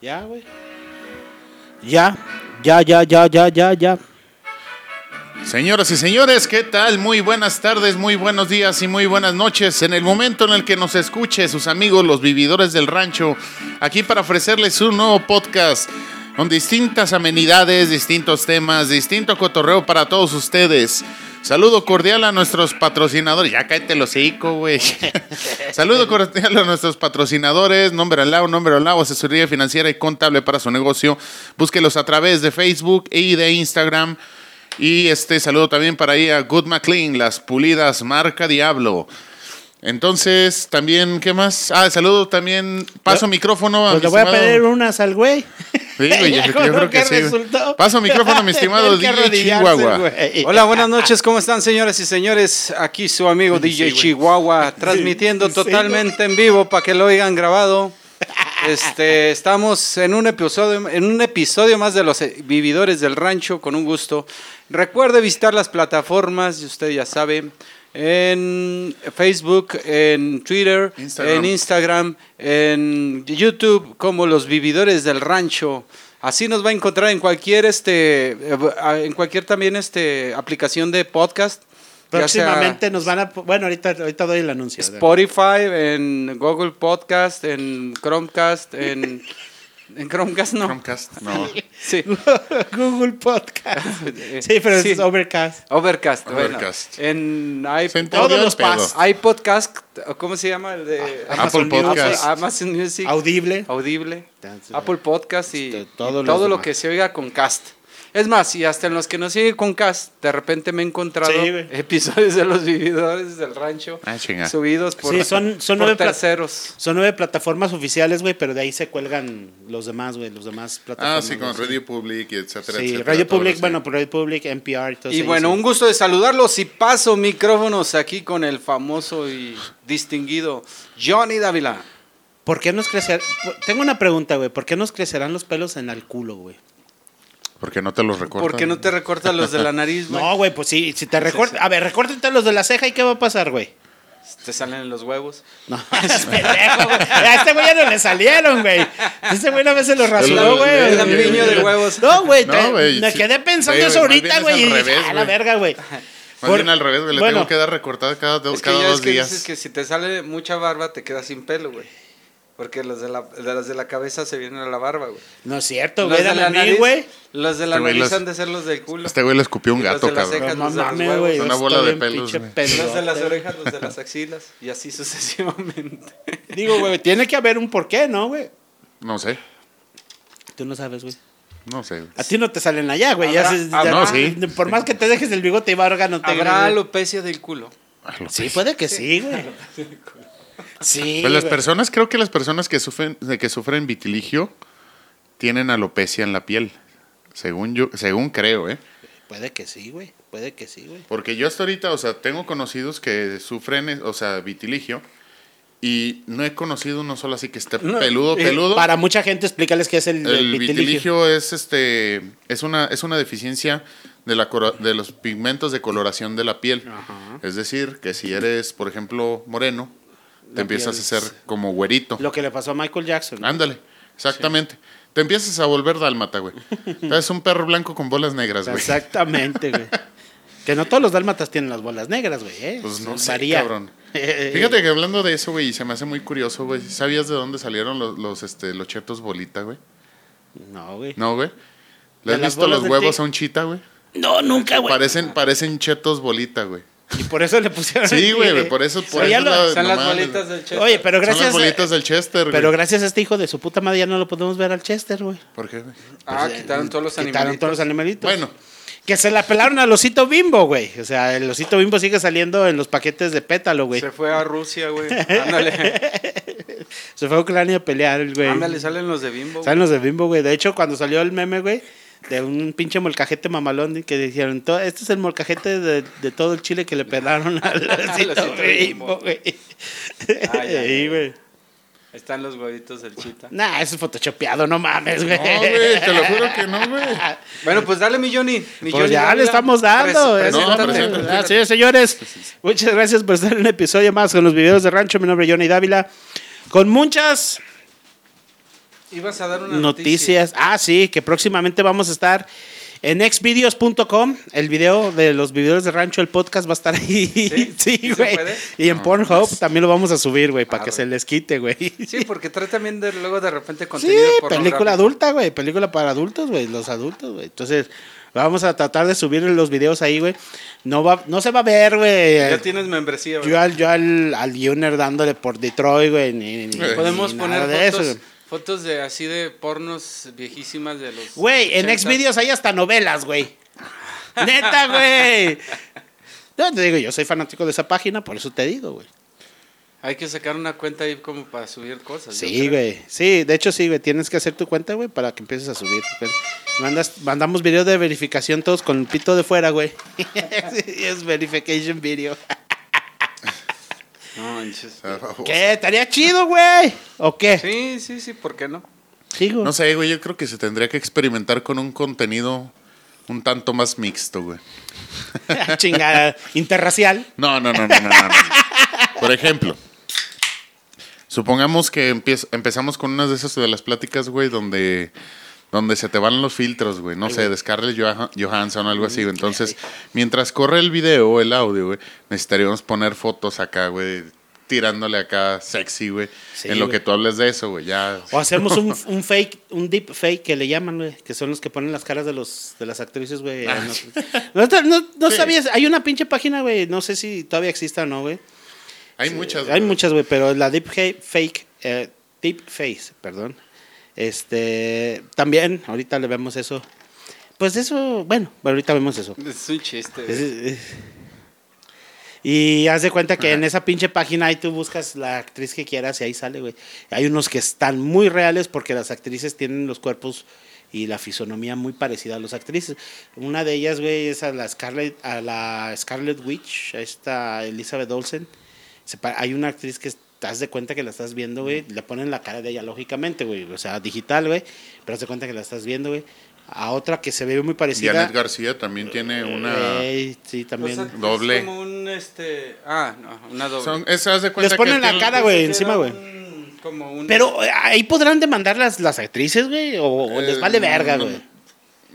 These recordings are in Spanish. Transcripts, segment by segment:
Ya, güey. Ya, ya, ya, ya, ya, ya, ya. Señoras y señores, ¿qué tal? Muy buenas tardes, muy buenos días y muy buenas noches. En el momento en el que nos escuche sus amigos los vividores del rancho, aquí para ofrecerles un nuevo podcast con distintas amenidades, distintos temas, distinto cotorreo para todos ustedes. Saludo cordial a nuestros patrocinadores. Ya cállate el hocico, güey. Saludo cordial a nuestros patrocinadores. Nombre al lado, nombre al lado, asesoría financiera y contable para su negocio. Búsquelos a través de Facebook y de Instagram. Y este saludo también para ahí a Good McLean, las pulidas marca Diablo. Entonces, también, ¿qué más? Ah, saludo también. Paso micrófono a Pues mi le voy a estimado- pedir unas al güey. Sí, güey, yo, yo creo que, sí. güey. resultó. Paso micrófono a mi estimado que DJ Chihuahua. güey. Hola, buenas noches, ¿cómo están señoras y señores? Aquí su amigo DJ Chihuahua, transmitiendo sí, totalmente en vivo para que lo oigan grabado. Este, estamos en un episodio, en un episodio más de los eh, vividores del rancho, con un gusto. Recuerde visitar las plataformas, y usted ya sabe, en Facebook, en Twitter, Instagram. en Instagram, en YouTube, como los vividores del rancho. Así nos va a encontrar en cualquier este, eh, en cualquier también este aplicación de podcast. Próximamente nos van a. Bueno, ahorita, ahorita doy el anuncio. Spotify, en Google Podcast, en Chromecast, en, en Chromecast no. Chromecast, no. Sí. Google Podcast. Sí, pero Sí. es Overcast. Overcast, Overcast. bueno. En i- Se entendió Todos los pas- iPodcast, ¿cómo se llama? El de Apple Amazon Podcast. Apple- Amazon Music. Audible. Audible, Apple Podcast y, Este, y todo, lo demás. que se oiga con cast. Es más, y hasta en los que no oye con cast, de repente me he encontrado Sí, episodios de los vividores del rancho Ah, subidos por, Sí, son- son por nueve pla- terceros. Son nueve plataformas oficiales, güey, pero de ahí se cuelgan los demás, güey, los demás Ah, plataformas. sí, con. Radio Public, y etcétera, Sí, etcétera. Radio Public, sí. bueno, por Radio Public, NPR y todo Y bueno, sí. un gusto de saludarlos y paso micrófonos aquí con el famoso y distinguido Johnny Dávila. ¿Por qué nos crecerán? Tengo una pregunta, güey. ¿Por qué nos crecerán los pelos en el culo, güey? Porque no te los recuerdo. ¿Por qué no te recortas los de la nariz, güey? No, güey, pues sí, si te recortas. A ver, recórtate los de la ceja y ¿qué va a pasar, güey? Te salen en los huevos. No, es pendejo, güey. A este güey ya no le salieron, güey. Este güey una vez se los rasuró, güey. el lampiño de huevos. No, güey, No, me sí. quedé pensando Güey, eso ahorita, es güey. Y revés, a la verga, güey. Más Por- bien al revés, güey. Le bueno. tengo que dar recortada cada, dos, Es que cada dos es que días. dices que si te sale mucha barba te quedas sin pelo, güey. Porque los de la, de las de la cabeza se vienen a la barba, güey. No es cierto, Los güey. de Dame la a mí, nariz, güey. los de la Este nariz los- han de ser los del culo. Este güey le escupió un Y los gato, de las cabrón. cejas. No los los güey. Una bola de pelos. Los de las orejas, los de las axilas. Y así sucesivamente. Digo, güey, tiene que haber un porqué, ¿no, güey? No sé. Tú no sabes, güey. No sé. güey. A ti no te salen allá, güey. Ya se- ya- habrá- No, sí. Por más que te dejes el bigote y barba, no te Habrá alopecia del culo. Ah, lo Sí, puede que sí, güey. Sí. Pues las güey. personas, creo que las personas que sufren, que sufren vitiligio tienen alopecia en la piel. Según yo, según creo, ¿eh? Puede que sí, güey. Puede que sí, güey. Porque yo hasta ahorita, o sea, tengo conocidos que sufren, o sea, vitiligio. Y no he conocido uno solo así que esté No, peludo, eh, peludo. Para mucha gente, explícales qué es el, El el vitiligio, vitiligio. es este es una es una deficiencia de la de los pigmentos de coloración de la piel. Es decir, que si eres, por ejemplo, moreno, te empiezas piel a ser como güerito. Lo que le pasó a Michael Jackson. Ándale, exactamente. Te empiezas a volver dálmata, güey. Es un perro blanco con bolas negras, güey. Exactamente, güey. Que no todos los dálmatas tienen las bolas negras, güey, ¿eh? Pues no sé, Varía. cabrón. Fíjate que hablando de eso, güey, se me hace muy curioso, güey. ¿Sabías de dónde salieron los, los, este, los chetos bolita, güey? No, güey. No, güey. ¿Le ¿De has visto los huevos a un chita, güey? No, nunca, güey. Parecen, parecen chetos bolita, güey. Y por eso le pusieron. Sí, güey, por eso, por Oye, eso lo- la- Son las bolitas del Chester. Oye, pero Son gracias. las bolitas del Chester, güey. Pero gracias a este hijo de su puta madre ya no lo podemos ver al Chester, güey. ¿Por qué, güey? Ah, Pues, quitaron todos los Quitaron animalitos. todos los animalitos. Bueno, Que se la pelaron al osito bimbo, güey. O sea, el osito bimbo sigue saliendo en los paquetes de pétalo, güey. Se fue a Rusia, güey. Ándale. Se fue a Ucrania a pelear, el güey. Ándale, salen los de Bimbo. Salen los de bimbo, güey. De hecho, cuando salió el meme, güey, de un pinche molcajete mamalón que dijeron, "To- este es el molcajete de, de todo el chile que le pelaron al Bimbo. güey. Están los huevitos del chita. Nah, eso es photoshopeado, no mames, güey. no, güey, te lo juro que no, güey. Bueno, pues dale mi Johnny. Mi Pues Johnny ya le estamos dando. Pres- eh. No. Ah, sí, señores, muchas gracias por estar en un episodio más con los videos de rancho. Mi nombre es Johnny Dávila. Con muchas Ibas a dar una noticias. Ah, sí, que próximamente vamos a estar en xvideos.com. El video de los videos de rancho, el podcast va a estar ahí. ¿Sí? Sí, ¿Sí güey. y en Pornhub también lo vamos a subir, güey, para Ah, que güey. se les quite, güey. Sí, porque trae también de, luego de repente Sí, contenido película pornográfico. adulta, güey. Película para adultos, güey. Los adultos, güey. Entonces, vamos a tratar de subir los videos ahí, güey. No, va, no se va a ver, güey. Ya tienes membresía, güey. Yo al, yo al, al Junior dándole por Detroit, güey. Ni, ni- Podemos ni poner nada de eso, fotos, güey. Fotos de así de pornos viejísimas de los. Güey, en 80s. Xvideos hay hasta novelas, güey. Neta, güey. No, te digo, yo soy fanático de esa página, por eso te digo, güey. Hay que sacar una cuenta ahí como para subir cosas. Sí, güey. Sí, de hecho sí, güey. Tienes que hacer tu cuenta, güey, para que empieces a subir. güey. Mandas, mandamos video de verificación todos con el pito de fuera, güey. Es verification video. Manches. ¿Qué? ¿Estaría chido, güey? ¿O qué? Sí, sí, sí, ¿por qué no? Sigo. No sé, güey, yo creo que se tendría que experimentar con un contenido un tanto más mixto, güey. Chingada. Interracial. No, no, no, no, no, no, no. Por ejemplo, supongamos que empezamos con unas de esas de las pláticas, güey, donde, donde se te van los filtros, güey. No sé, de Scarlett Joha- Johansson o algo así, güey. Entonces, mientras corre el video o el audio, güey, necesitaríamos poner fotos acá, güey, tirándole acá sexy, güey. Sí, en lo que tú hables de eso, güey. Ya. O hacemos un, un fake, un deep fake que le llaman, güey. Que son los que ponen las caras de los de las actrices, güey. Ah. No, no, no- no Sí. sabías. Hay una pinche página, güey. No sé si todavía exista o no, güey. Hay muchas. Hay güey. muchas, güey, pero la deep fake, eh, deep face, perdón. Este, también, ahorita le vemos eso. Pues eso, bueno, ahorita vemos eso. Es un chiste. Es- es- Y haz de cuenta que en esa pinche página ahí tú buscas la actriz que quieras y ahí sale, güey. Hay unos que están muy reales porque las actrices tienen los cuerpos y la fisonomía muy parecida a las actrices. Una de ellas, güey, es a la Scarlett, a la Scarlet Witch, a esta Elizabeth Olsen. Hay una actriz que estás de cuenta que la estás viendo, güey. Le ponen la cara de ella, lógicamente, güey. O sea, digital, güey. Pero haz de cuenta que la estás viendo, güey. A otra que se ve muy parecida. Janet García también tiene una. Ey, sí, también. O sea, Doble. Es como un, este... Ah, no, una doble. Son, esas de cuenta Les ponen que la cara, güey, Era encima, güey. un- Como un... Pero eh, ahí podrán demandar las, las actrices, güey, o, o les Eh, vale verga, no, güey.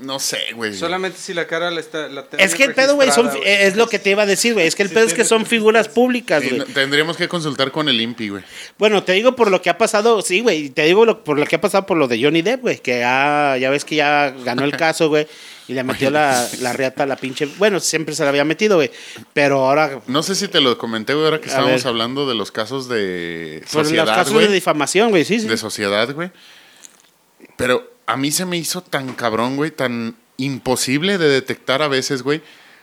No sé, güey. Solamente si la cara la está... La Es que el pedo, güey, es lo que te iba a decir, güey. Es que el Sí, pedo es que son figuras públicas, Sí, güey. no- tendríamos que consultar con el INPI, güey. Bueno, te digo por lo que ha pasado, sí, güey. Te digo lo- por lo que ha pasado por lo de Johnny Depp, güey. Que ya, ya ves que ya ganó el caso, güey. Y le metió la, la reata a la pinche. Bueno, siempre se la había metido, güey. Pero ahora. No sé si te lo comenté, güey, ahora que estábamos ver. hablando de los casos de Por los casos de difamación, güey, sí, sí. de sociedad, güey. Pero a mí se me hizo tan cabrón, güey, tan imposible de detectar a veces, güey,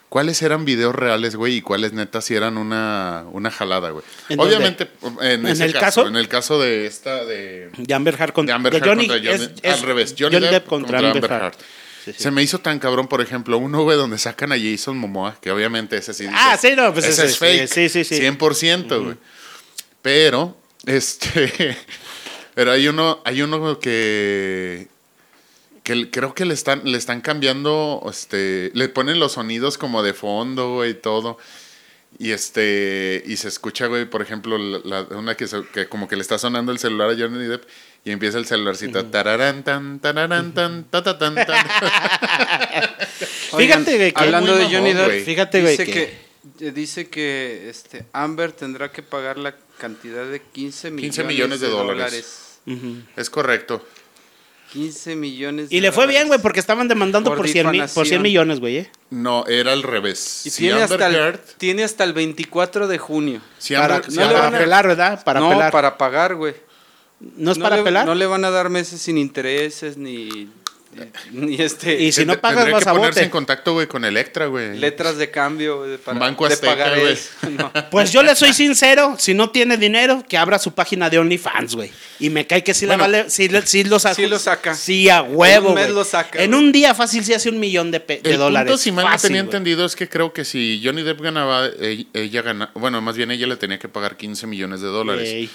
cuáles eran videos reales, güey, y cuáles netas sí eran una, una jalada, güey. Obviamente, en, ¿En ese el caso, caso? en el caso de esta, de... De Amber Heard contra, de Amber Heard Johnny, contra Johnny- es- al revés, Johnny, Depp, contra, Amber Heard. Sí, sí. Se me hizo tan cabrón, por ejemplo, uno, güey, donde sacan a Jason Momoa, que obviamente ese sí. Ah, dices, sí, no, pues ese ese es fake. sí, sí, sí. 100%, güey. Pero, este. pero hay uno, hay uno que. Que creo que le están, le están cambiando, este. Le ponen los sonidos como de fondo, güey, y todo. Y este. Y se escucha, güey, por ejemplo, la, la- una que, se- que como que le está sonando el celular a Johnny Depp. Y empieza el celularcito. tararán, tan, tararán, tan, ta, ta, tan, tan. Oigan, Fíjate, güey, que- Hablando de Johnny Depp. Fíjate, güey, dice que- que... eh, Dice que este, Amber tendrá que pagar la cantidad de 15 millones, 15 millones de dólares. Es correcto. 15 millones Y de le fue bien, güey, porque estaban demandando Por por 100, mi- por 100 difamación. millones, güey, ¿eh? No, era al revés. Y Si tiene, Amber hasta el, Heard- tiene hasta el 24 de junio. si Para, si no le Amber van a Heard- pelar, ¿verdad? Para no, pelar. para pagar, güey. ¿No es para le, pelar? No le van a dar meses sin intereses ni, ni, este Y si no pagas, vas que a ponerse bote. en contacto, güey, con Electra, güey. letras de cambio güey, para Banco de Azteca, pagar güey. No. Pues yo le soy sincero, si no tiene dinero, que abra su página de OnlyFans, güey. Y me cae que sí, Bueno, le vale, sí, sí lo saca. sí lo saca. Sí, a huevo, En un mes güey. lo saca, En un día fácil sí hace un millón de, pe- de El dólares. punto, si mal no Fácil, tenía entendido, es que creo que si Johnny Depp ganaba, ella, bueno, más bien ella le tenía que pagar 15 millones de dólares. Ey.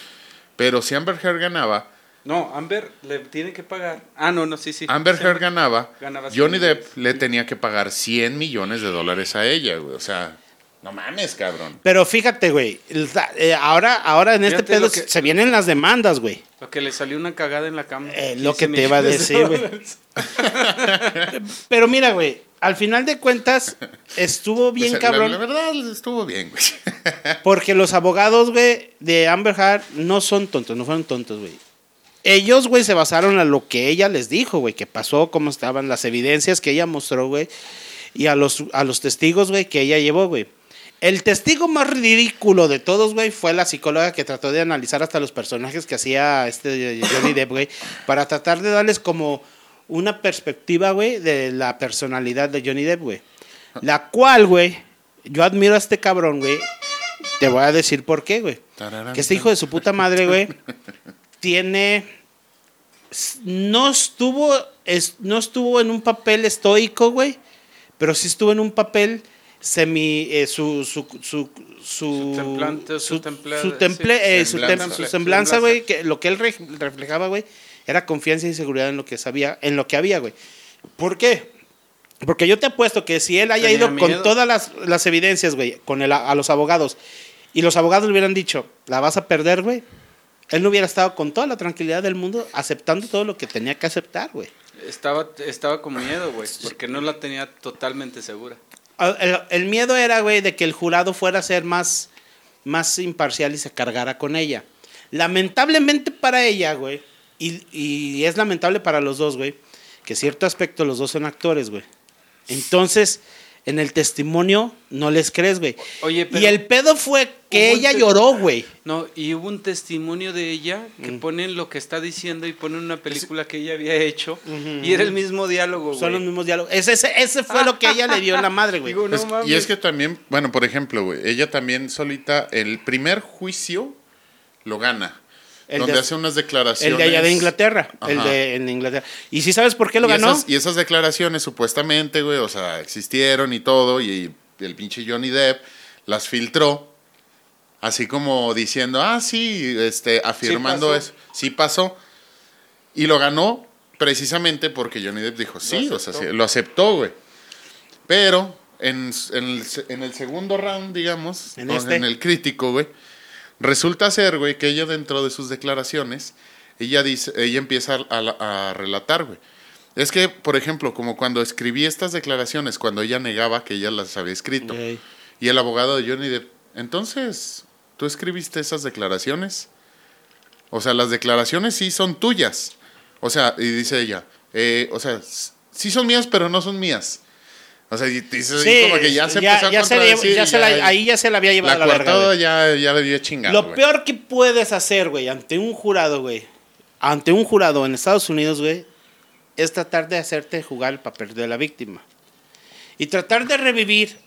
Pero si Amber Heard ganaba, No, Amber le tiene que pagar. Ah, no, no, sí, sí. Amber. Heard ganaba, Ganaba Johnny 100 Depp le tenía que pagar 100 millones de dólares a ella, güey. O sea, No mames, cabrón. Pero fíjate, güey, eh, ahora, ahora en este Fíjate pedo lo que- se vienen las demandas, güey. Lo que le salió una cagada en la cama. Eh, lo 15 que te iba a millones de decir, güey. dólares. Pero mira, güey, al final de cuentas estuvo bien O sea, cabrón. La, la verdad estuvo bien, güey. Porque los abogados, güey, de Amber Heard no son tontos, no fueron tontos, güey. Ellos, güey, se basaron a lo que ella les dijo, güey, que pasó, cómo estaban las evidencias que ella mostró, güey, y a los, a los testigos, güey, que ella llevó, güey. El testigo más ridículo de todos, güey, fue la psicóloga que trató de analizar hasta los personajes que hacía este Johnny Depp, güey, para tratar de darles como una perspectiva, güey, de la personalidad de Johnny Depp, güey. La cual, güey, yo admiro a este cabrón, güey. Te voy a decir por qué, güey. Que este hijo de su puta madre, güey, tiene. No estuvo, es, no estuvo en un papel estoico, güey, pero sí estuvo en un papel semi. eh, su, su, su, su, Su templante, su su, su temple- sí, eh, su tem- semblanza. su semblanza, güey, que lo que él re- reflejaba, güey, era confianza y seguridad en lo que sabía, en lo que había, güey. ¿Por qué? Porque yo te apuesto que si él haya Tenía ido miedo. con todas las, las evidencias, güey, con el, a los abogados, y los abogados le hubieran dicho, la vas a perder, güey, él no hubiera estado con toda la tranquilidad del mundo aceptando todo lo que tenía que aceptar, güey. Estaba, estaba con miedo, güey, porque no la tenía totalmente segura. Ah, El, el miedo era, güey, de que el jurado fuera a ser más, más imparcial y se cargara con ella. Lamentablemente para ella, güey, y, y es lamentable para los dos, güey, que cierto aspecto los dos son actores, güey. Entonces, en el testimonio no les crees, güey. Oye, pero- y el pedo fue que ella lloró, güey. No, y hubo un testimonio de ella que Mm. ponen lo que está diciendo y ponen una película que ella había hecho y era el mismo diálogo, güey. Son los mismos diálogos. Ese, ese, ese fue lo que ella le dio en la madre, güey. No y es que también, bueno, por ejemplo, güey, ella también solita, el primer juicio lo gana. El donde de- hace unas declaraciones. El de allá de Inglaterra. El de en Inglaterra. ¿Y si sabes por qué lo y ganó? Esas, y esas declaraciones supuestamente, güey, o sea, existieron y todo, y el pinche Johnny Depp las filtró, así como diciendo, ah, sí, este, afirmando eso, sí pasó. Y lo ganó precisamente porque Johnny Depp dijo, sí, o sea, sí, lo aceptó, güey. Pero en, en el, en el segundo round, digamos, En este. en el crítico, güey, resulta ser, güey, que ella dentro de sus declaraciones, ella dice, ella empieza a, relatar, güey. Es que, por ejemplo, como cuando escribí estas declaraciones, cuando ella negaba que ella las había escrito, y el abogado de Johnny Depp, entonces, ¿tú escribiste esas declaraciones? O sea, las declaraciones sí son tuyas. O sea, y dice ella, eh, o sea, sí son mías, pero no son mías. O sea, y dice así Sí, como que ya se empezó a ya se se la- ahí ya se la había llevado la a la verga, ya, ya le dio chingado. Lo peor que puedes hacer, güey, ante un jurado, güey, ante un jurado en Estados Unidos, güey, es tratar de hacerte jugar el papel de la víctima. Y tratar de revivir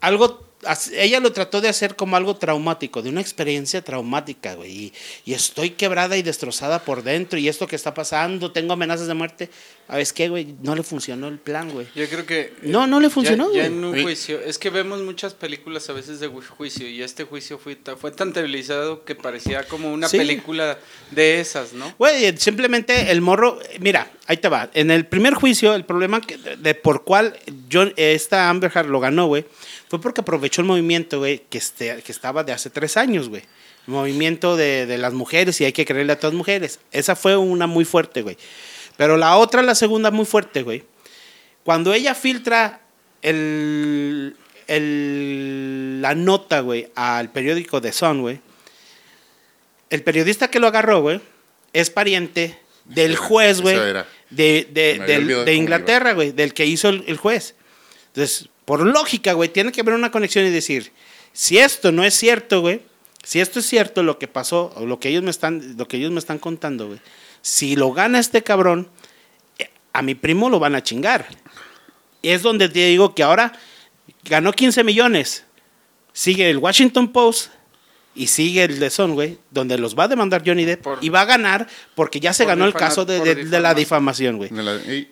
algo, ella lo trató de hacer como algo traumático, de una experiencia traumática, güey. Y, y estoy quebrada y destrozada por dentro, y esto que está pasando, tengo amenazas de muerte. ¿Sabes qué, güey? No le funcionó el plan, güey. Yo creo que... No, no le funcionó, Ya, ya güey. en un juicio. Es que vemos muchas películas a veces de ju- juicio y este juicio fue, fue tan televisado que parecía como una Sí. película de esas, ¿no? Güey, simplemente el morro, mira, ahí te va. En el primer juicio, el problema que- de, de por cual John, esta Amber Heard lo ganó, güey, fue porque aprovechó el movimiento, güey, que, este, que estaba de hace tres años, güey. Movimiento de, de las mujeres y hay que creerle a todas mujeres. Esa fue una muy fuerte, güey. Pero la otra, la segunda, muy fuerte, güey. Cuando ella filtra el, el- la nota, güey, al periódico The Sun, güey, el periodista que lo agarró, güey, es pariente del juez, güey, de, de, de Inglaterra, güey, del que hizo el, el juez. Entonces, por lógica, güey, tiene que haber una conexión y decir, si esto no es cierto, güey, si esto es cierto lo que pasó, o lo que ellos me están, lo que ellos me están contando, güey, si lo gana este cabrón, eh, a mi primo lo van a chingar. Y es donde te digo que ahora ganó 15 millones. Sigue el Washington Post y sigue el de Son, güey, donde los va a demandar Johnny Depp Por- y va a ganar porque ya se por ganó el caso de, de- de la difamación. güey.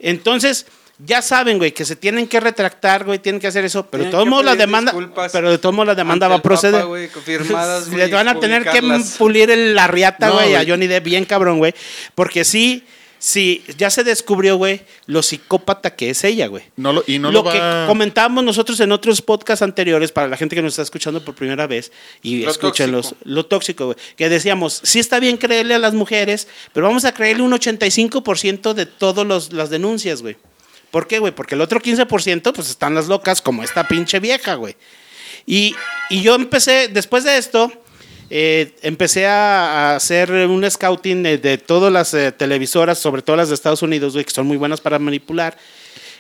Entonces, ya saben, güey, que se tienen que retractar, güey, tienen que hacer eso, pero de todos modos la demanda, disculpas pero de todos modos la demanda va a proceder. Papa, confirmadas, Les van a tener que pulir el- la riata, No, güey, a. Johnny Depp bien cabrón, güey, porque sí si ya se descubrió, güey, lo psicópata que es ella, güey. No lo- y no lo lo que comentábamos nosotros en otros podcasts anteriores, para la gente que nos está escuchando por primera vez, y Lo escúchenlos, tóxico. lo tóxico, güey. Que decíamos, sí está bien creerle a las mujeres, pero vamos a creerle un 85% de todas las denuncias, güey. ¿Por qué, güey? Porque el otro 15% pues están las locas como esta pinche vieja, güey. Y, y yo empecé, después de esto, eh, empecé a, a hacer un scouting de, de todas las eh, televisoras, sobre todo las de Estados Unidos, güey, que son muy buenas para manipular.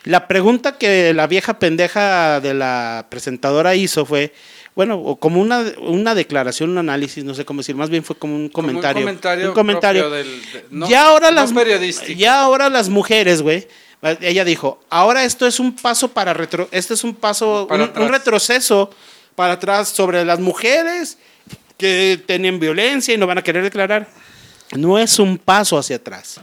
La pregunta que la vieja pendeja de la presentadora hizo fue, bueno, o como una, una declaración, un análisis, no sé cómo decir, más bien fue como un comentario. comentario un comentario. propio del- de- no- ya ahora no las periodístico. ya ahora las mujeres, güey. Ella dijo, ahora esto es un paso para retro, este es un paso, Para un, retroceso para atrás sobre las mujeres que tienen violencia y no van a querer declarar. No es un paso hacia atrás.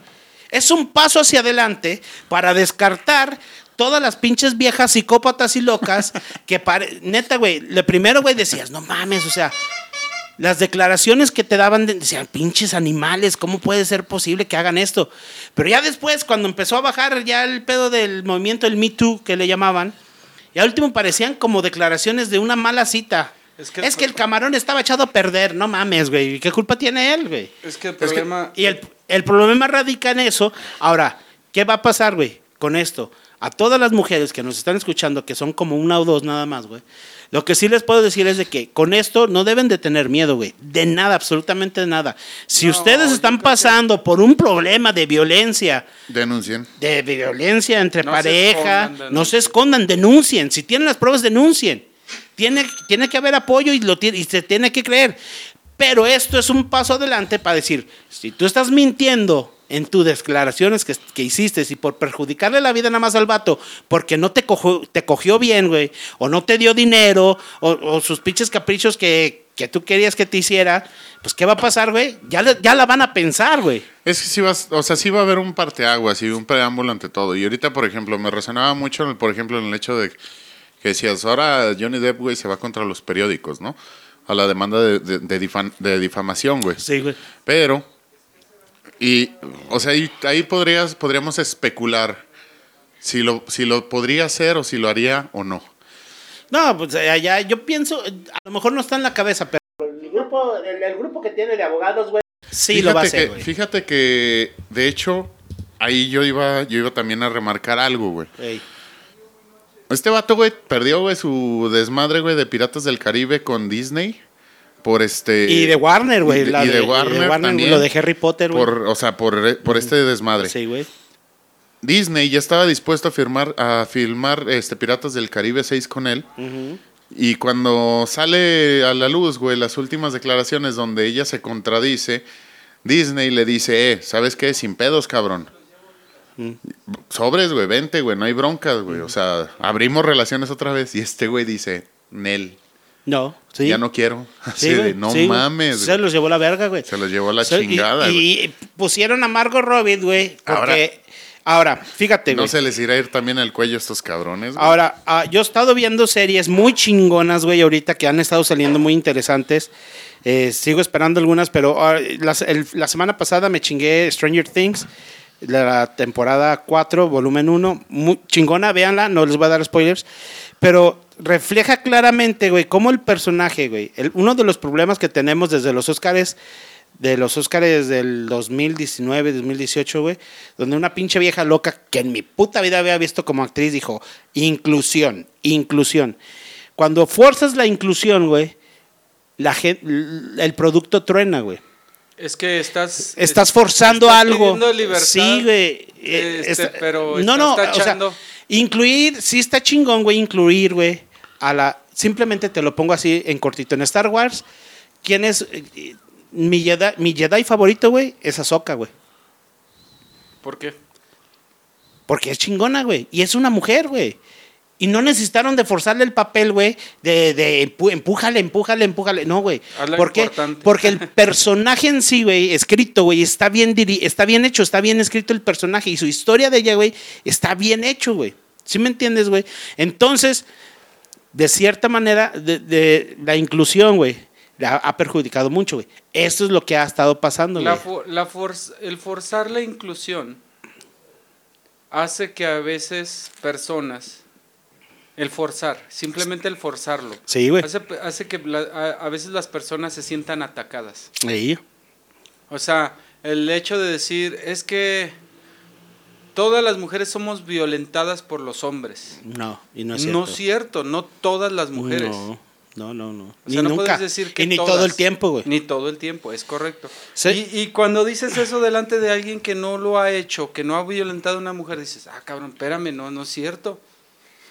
Es un paso hacia adelante para descartar todas las pinches viejas psicópatas y locas que, pare- neta, güey, le primero, güey, decías, no mames, o sea, las declaraciones que te daban de- decían, pinches animales, ¿cómo puede ser posible que hagan esto? Pero ya después, cuando empezó a bajar ya el pedo del movimiento, el Me Too, que le llamaban, y al último parecían como declaraciones de una mala cita. Es Es que el- camarón estaba echado a perder, no mames, güey. ¿Qué culpa tiene él, güey? Es que el que- problema. Y el, el problema radica en eso. Ahora, ¿qué va a pasar, güey, con esto? A todas las mujeres que nos están escuchando, que son como una o dos nada más, güey. Lo que sí les puedo decir es de que con esto no deben de tener miedo, güey. De nada, absolutamente de nada. Si No, ustedes están que- pasando por un problema de violencia, Denuncien. de violencia entre No se pareja, escondan, no se escondan, denuncien. Si tienen las pruebas, denuncien. Tiene, tiene que haber apoyo y, lo, y se tiene que creer. Pero esto es un paso adelante para decir, si tú estás mintiendo en tus declaraciones que, que hiciste y por perjudicarle la vida nada más al vato, porque no te cogió, te cogió bien, güey, o no te dio dinero, o, o sus pinches caprichos que, que tú querías que te hiciera, pues ¿qué va a pasar, güey? Ya, le- ya la van a pensar, güey. Es que sí vas, o sea, sí va a haber un parteaguas y un preámbulo ante todo. Y ahorita, por ejemplo, me resonaba mucho, por ejemplo, en el hecho de que decías, ahora Johnny Depp, güey, se va contra los periódicos, ¿no? A la demanda de, de- de difam- de difamación, güey. Sí, güey. Pero, y, o sea, ahí, ahí podrías, podríamos especular si lo, si lo podría hacer o si lo haría o no. No, pues eh, allá yo pienso, a lo mejor no está en la cabeza, pero el grupo, el, el grupo que tiene de abogados, güey, sí lo va a Fíjate hacer, que- güey. Fíjate que, de hecho, ahí yo iba, yo iba también a remarcar algo, güey. Ey. Este vato, güey, perdió, güey, su desmadre, güey, de Piratas del Caribe con Disney. Por este. Y de Warner, güey. y de- la y de Warner también. Lo de Harry Potter, güey. O sea, por, por este desmadre. Sí, güey. Disney ya estaba dispuesto a firmar, a filmar este Piratas del Caribe 6 con él. Y cuando sale a la luz, güey, las últimas declaraciones donde ella se contradice, Disney le dice, eh, ¿sabes qué? Sin pedos, cabrón. Mm. Sobres, güey, vente, güey, no hay broncas, güey. O sea, abrimos relaciones otra vez. Y este güey dice, Nel, No, sí. ya no quiero. Así Sí, de, no sí, mames. Se güey". los llevó la verga, güey. Se los llevó a la Se- y- chingada, y, güey. y pusieron a Margot Robbie, güey. Porque. Ahora, fíjate, No güey. se les irá a ir también al cuello a estos cabrones, güey. Ahora, ah, yo he estado viendo series muy chingonas, güey, ahorita que han estado saliendo muy interesantes. Eh, sigo esperando algunas, pero ah, la, el- la semana pasada me chingué Stranger Things, la temporada 4, volumen 1. Muy chingona, véanla, no les voy a dar spoilers. Pero refleja claramente, güey, cómo el personaje, güey, el- uno de los problemas que tenemos desde los Oscars de los Óscares del 2019, 2018, güey, donde una pinche vieja loca que en mi puta vida había visto como actriz dijo, inclusión, inclusión. Cuando fuerzas la inclusión, güey, la el producto truena, güey. Es que estás. Estás forzando estás algo. libertad, sí, güey. Eh, este, está- pero no, no, estás o sea, tachando- incluir, sí está chingón, güey, incluir, güey, a la simplemente te lo pongo así en cortito en Star Wars. ¿Quién es eh, mi Jedi, mi Jedi favorito, güey? Es Ahsoka, güey. ¿Por qué? Porque es chingona, güey. Y es una mujer, güey. Y no necesitaron de forzarle el papel, güey, de, de empújale, empújale, empújale. No, güey. ¿Por qué? Porque el personaje en sí, güey, escrito, güey, está bien, diri- está bien hecho, está bien escrito el personaje. Y su historia de ella, güey, está bien hecho, güey. ¿Sí me entiendes, güey? Entonces, de cierta manera, de, de la inclusión, güey, la ha perjudicado mucho, güey. Esto es lo que ha estado pasando, La güey. fo- la forz- el forzar la inclusión hace que a veces personas, el forzar, simplemente el forzarlo, Sí, güey. hace, hace que la- a, a veces las personas se sientan atacadas. Sí. O sea, el hecho de decir es que todas las mujeres somos violentadas por los hombres. No, y no es cierto. No es cierto, no todas las mujeres. No, no, no. no. O Ni sea, no nunca. puedes decir que y ni todas. todo el tiempo, güey. Ni todo el tiempo, es correcto. Sí. Y, y cuando dices eso delante de alguien que no lo ha hecho, que no ha violentado a una mujer, dices, ah, cabrón, espérame, no, no es cierto.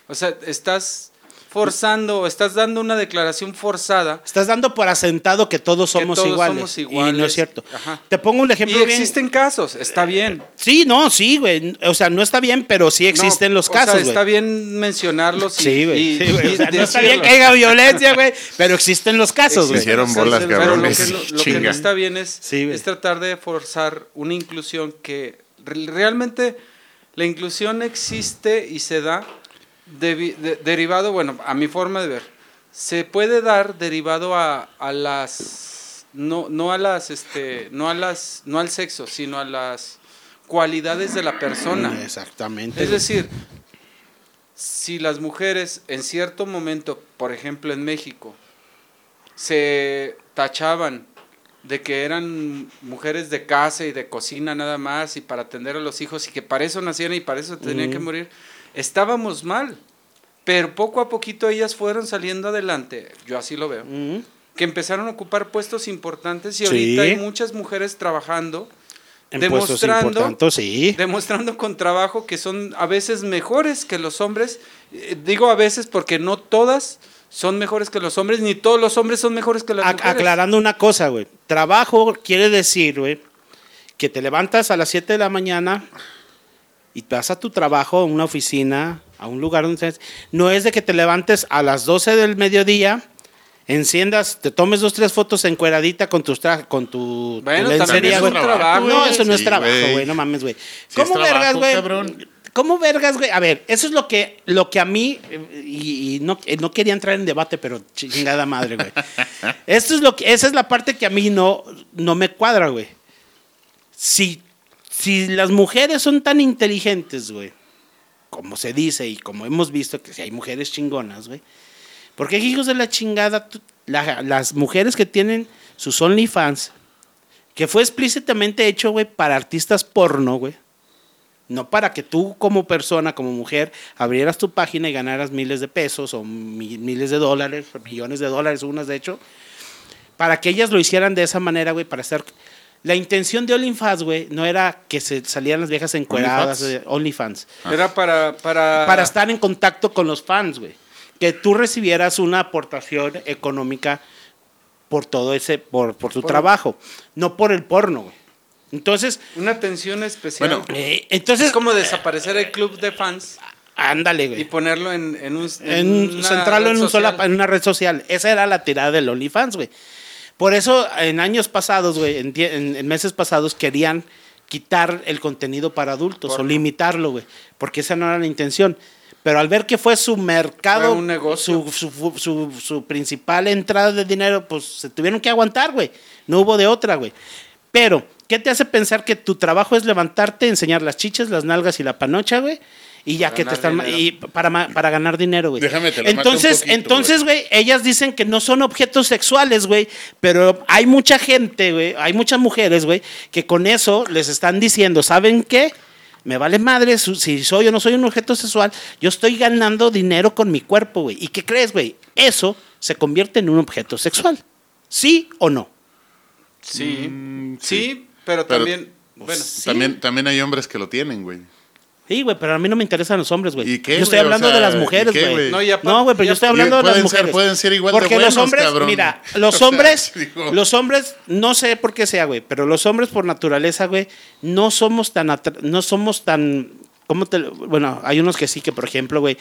O sea, estás forzando, estás dando una declaración forzada. Estás dando por asentado que todos Que somos, todos iguales, somos Y no iguales. es cierto. Ajá. Te pongo un Y ejemplo bien. existen casos, está bien. Sí, no, sí, güey. O sea, no está bien, pero sí existen No, los o sea, casos, güey. está bien mencionarlos y, Sí, güey. y- Sí, güey. y O sea, no está bien que haya violencia, güey, pero existen los casos, Se güey. hicieron Pero bolas, lo que cabrones, no- Lo, que no está bien es, Sí, güey. es tratar de forzar una inclusión que re- realmente la inclusión existe y se da de- derivado, bueno, a mi forma de ver, se puede dar derivado a, a las no, no a las este no a las no al sexo, sino a las cualidades de la persona. Exactamente. Es decir, si las mujeres en cierto momento, por ejemplo en México, se tachaban de que eran mujeres de casa y de cocina nada más y para atender a los hijos y que para eso nacieron y para eso tenían que Ujú. morir, estábamos mal. Pero poco a poquito ellas fueron saliendo adelante, yo así lo veo, que empezaron a ocupar puestos importantes y Sí. ahorita hay muchas mujeres trabajando En demostrando- sí. demostrando con trabajo que son a veces mejores que los hombres. Eh, digo a veces porque no todas son mejores que los hombres, ni todos los hombres son mejores que las mujeres. aclarando una cosa, güey. Trabajo quiere decir, güey, que te levantas a las 7 de la mañana y vas a tu trabajo, a una oficina, a un lugar donde estés. No es de que te levantes a las 12 del mediodía, enciendas, te tomes dos, tres fotos encueradita con tus tra- con tu, tu Bueno, lencería, es güey. trabajo, No, eso no es Sí, trabajo, güey. no mames, güey. ¿Cómo vergas, güey? ¿Cómo vergas, güey? A ver, eso es lo que, lo que a mí, eh, y, y no, eh, no quería entrar en debate, pero chingada madre, güey. Esto es lo que, esa es la parte que a mí no, no me cuadra, güey. Si, si las mujeres son tan inteligentes, güey, como se dice y como hemos visto que si hay mujeres chingonas, güey, ¿por qué hijos de la chingada, las mujeres que tienen sus OnlyFans, que fue explícitamente hecho, güey, para artistas porno, güey? No para que tú como persona, como mujer, abrieras tu página y ganaras miles de pesos o mi- miles de dólares, millones de dólares, unas de hecho, para que ellas lo hicieran de esa manera, güey, para estar... La intención de OnlyFans, güey, no era que se salieran las viejas encueradas, OnlyFans. de OnlyFans, Era para, para, para estar en contacto con los fans, güey. Que tú recibieras una aportación económica por todo ese, por, por tu Por- trabajo, no por el porno, güey. Entonces, una atención especial. Bueno, eh, entonces, es como desaparecer el club de fans ándale, y güey. ponerlo en, en un en, una centrarlo en, un sola- en una red social. Esa era la tirada del OnlyFans, güey. Por eso en años pasados, güey, en, tie- en- en meses pasados querían quitar el contenido para adultos o limitarlo, güey, porque esa no era la intención. Pero al ver que fue su mercado, Fue un negocio. Su, su, su- su principal entrada de dinero, pues se tuvieron que aguantar, güey. No hubo de otra, güey. Pero, ¿qué te hace pensar que tu trabajo es levantarte, enseñar las chichas, las nalgas y la panocha, güey? Y ya que te están y para, para ganar dinero, güey. Déjame te lo Entonces, poquito, entonces, güey, ellas dicen que no son objetos sexuales, güey, pero hay mucha gente, güey, hay muchas mujeres, güey, que con eso les están diciendo, ¿saben qué? Me vale madre si soy o no soy un objeto sexual, yo estoy ganando dinero con mi cuerpo, güey. ¿Y qué crees, güey? Eso se convierte en un objeto sexual. ¿Sí o no? Sí, Mm, sí, pero, Pero- también, bueno, sí. También, también hay hombres que lo tienen, güey. Sí, güey, pero a mí no me interesan los hombres, güey. ¿Y qué, Yo estoy güey? O hablando sea, de las ¿y mujeres, qué, güey. No, No, güey, pero yo estoy hablando de las Pueden ser- mujeres. pueden ser igual de Porque los buenos, hombres, cabrón. mira, los sea, hombres, los hombres, no sé por qué sea, güey, pero los hombres por naturaleza, güey, no somos tan, no somos tan, ¿cómo te, lo- bueno, hay unos que sí, que por ejemplo, güey,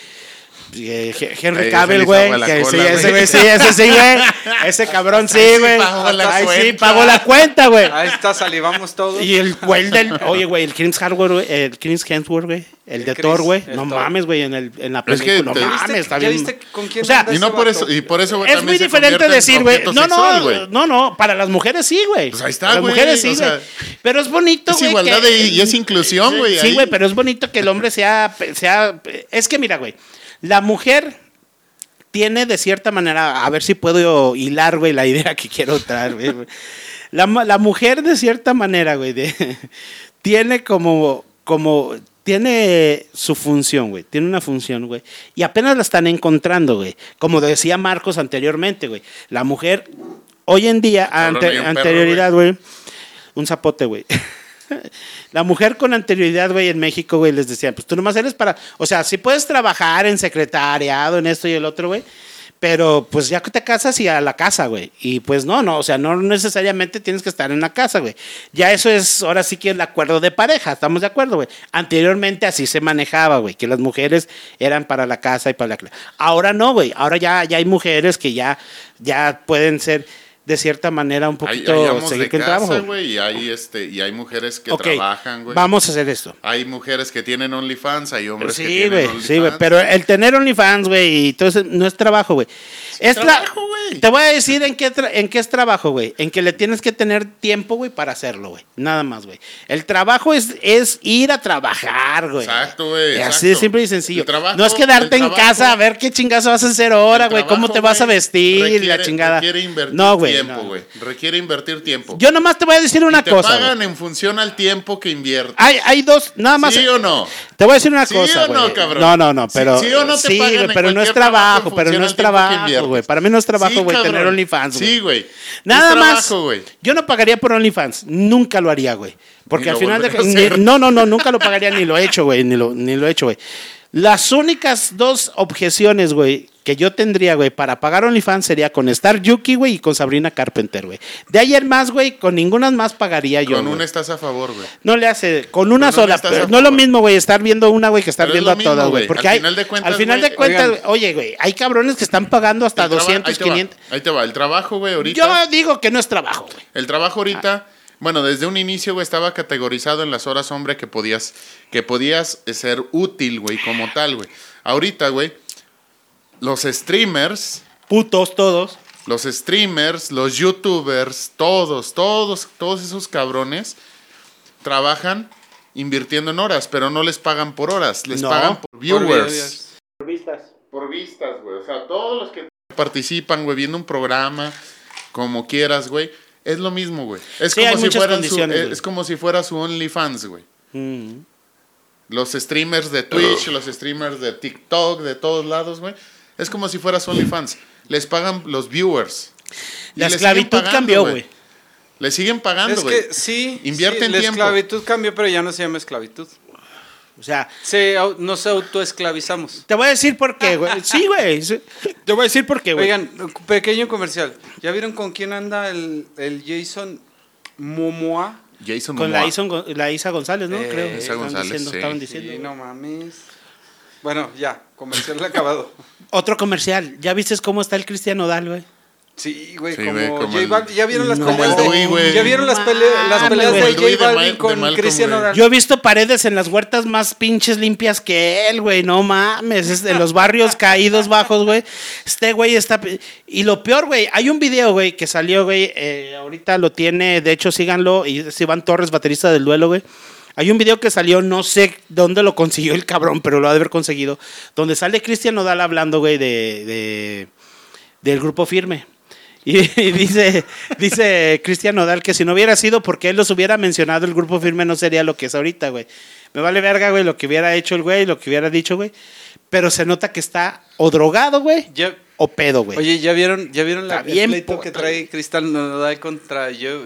Henry Ahí Cavill, güey. sí, güey. ese güey, sí, ese sí, güey. Ese cabrón sí, güey. pagó la Ahí sí cuenta. pagó la cuenta, güey. Ahí está, salivamos todos. Y el güey del. Oye, güey, el Chris Hardware, güey. El Chris Hemsworth, güey. El, El de Thor, güey. No Thor. mames, güey, en, el, en la Es que película. te- no ¿Ya viste- mames, está ya bien. viste con quién O sea, Y no por eso, y por eso, güey, es muy diferente decir, güey. No, sexual, no, güey. no, no. Para las mujeres sí, güey. Pues ahí está, Para las güey, mujeres sí, güey. Pero es bonito, es güey. igualdad que- de- y es inclusión, güey, Sí, güey, pero es bonito que el hombre sea, sea. Es que mira, güey. La mujer tiene de cierta manera, a ver si puedo hilar, güey, la idea que quiero traer, güey. La, la mujer de cierta manera, güey, de- tiene como, como, tiene su función, güey, tiene una función, güey, y apenas la están encontrando, güey. Como decía Marcos anteriormente, güey, la mujer hoy en día, ante- perro, anterioridad, güey, un zapote, güey. La mujer con anterioridad, güey, en México, güey, les decían, pues tú nomás eres para, o sea, sí puedes trabajar en secretariado, en esto y el otro, güey, pero pues ya que te casas y a la casa, güey. Y pues no, no, o sea, no necesariamente tienes que estar en la casa, güey. Ya eso es, ahora sí que el acuerdo de pareja, estamos de acuerdo, güey. Anteriormente así se manejaba, güey, que las mujeres eran para la casa y para la... Ahora no, güey, ahora ya, ya hay mujeres que ya, ya pueden ser de cierta manera un poquito hay seguir de con el casa, trabajo. y hay, este, y hay mujeres que trabajan, güey. Vamos a hacer esto. Hay mujeres que tienen OnlyFans, hay hombres que tienen OnlyFans. sí, güey. Pero el tener OnlyFans, güey, y todo eso no es trabajo, güey. Es tra- trabajo, güey. Te voy a decir en qué, en qué es trabajo, güey. En que le tienes que tener tiempo, güey, para hacerlo, güey. Nada más, güey. El trabajo es, es ir a trabajar, güey. Exacto, güey, Así de simple y sencillo. Trabajo- no es quedarte en trabajo- casa a ver qué chingazo vas a hacer ahora, güey. ¿Cómo te vas a vestir? la chingada. No, güey. Tiempo, no. güey. Requiere invertir tiempo. Yo nomás te voy a decir una y te cosa. pagan en función al tiempo que inviertes. Hay, hay dos, nada más. ¿Sí o no? Te voy a decir una ¿Sí cosa, o no, güey. cabrón? No, no, no, Sí- pero sí o no te sí, pagan en pero no es trabajo pero no es trabajo, güey. Para mí no es trabajo, Sí, güey, tener. OnlyFans, güey. Sí, güey. Nada Es más. trabajo. Yo no pagaría por OnlyFans, nunca lo haría, güey. Porque Ni al final de ni- no, no, no, nunca lo pagaría ni lo he hecho, güey, ni lo ni lo he hecho, güey. Las únicas dos objeciones, güey, que yo tendría, güey, para pagar OnlyFans sería con Star Yuki, güey, y con Sabrina Carpenter, güey. De ayer más, güey, con ninguna más pagaría yo. Con una estás a favor, güey. No le hace, con una Con sola, pero a no es lo mismo, güey, estar viendo una, güey, que estar Pero viendo a mismo, todas, güey. Porque Al hay, final de cuentas, al final de cuentas, oigan. oye, güey, hay cabrones que están pagando hasta El traba- 200, ahí te va, 500. Ahí te va. El trabajo, güey, ahorita. Yo digo que no es trabajo, güey. El trabajo ahorita, bueno, desde un inicio, güey, estaba categorizado en las horas hombre que podías, que podías ser útil, güey, como tal, güey. Ahorita, güey, los streamers, Putos todos. los streamers, los youtubers, todos, todos, todos esos cabrones trabajan invirtiendo en horas, pero no les pagan por horas, les No. pagan por Por viewers. videos. Por vistas, güey. O sea, todos los que participan, güey, viendo un programa, como quieras, güey, es lo mismo, güey. Es, Sí, como si fueran su, es, güey. es como si fuera su OnlyFans, güey. Mm. Los streamers de Twitch, los streamers de TikTok, de todos lados, güey. Es como si fuera su OnlyFans. Les pagan los viewers. La esclavitud pagando, cambió, güey. Les siguen pagando, Es güey. que sí, Invierten sí, la tiempo. esclavitud cambió, pero ya no se llama esclavitud. O sea, Se, nos autoesclavizamos. te voy a decir por qué, güey. Sí, güey. sí. Te voy a decir por qué, güey. Oigan, pequeño comercial. ¿Ya vieron con quién anda el, el Jason Momoa? Jason Con la Momoa. Isa, Gon- la Isa González, ¿no? Eh, Creo. Isa Estaban González, diciendo, sí. estaban Sí, diciendo. no mames. Bueno, ya, comercial acabado. Otro comercial. ¿Ya viste cómo está el Cristian Nodal, güey? Sí, güey, Sí, como, güey, como J el- Balvin. ¿Ya vieron las No, peleas de. ¿Ya vieron las, pele- las peleas de J Balvin con Malcolm, Cristian güey. Nodal? Yo he visto paredes en las huertas más pinches limpias que él, güey. No mames. Es de los barrios caídos bajos, güey. Este güey está. Y lo peor, güey. Hay un video, güey, que salió, güey. eh, ahorita lo tiene. De hecho, síganlo. Y es Iván Torres, baterista del duelo, güey. Hay un video que salió, no sé dónde lo consiguió el cabrón, pero lo ha de haber conseguido. Donde sale Cristian Nodal hablando, güey, de, de- del grupo firme. Y, y dice, dice Cristian Nodal que si no hubiera sido porque él los hubiera mencionado, el grupo firme no sería lo que es ahorita, güey. Me vale verga, güey, lo que hubiera hecho el güey, lo que hubiera dicho, güey. Pero se nota que está o drogado, güey, Ya- o pedo, güey. Oye, ¿ya vieron, ya vieron la, el bien pleito que trae Cristian Nodal contra, yo,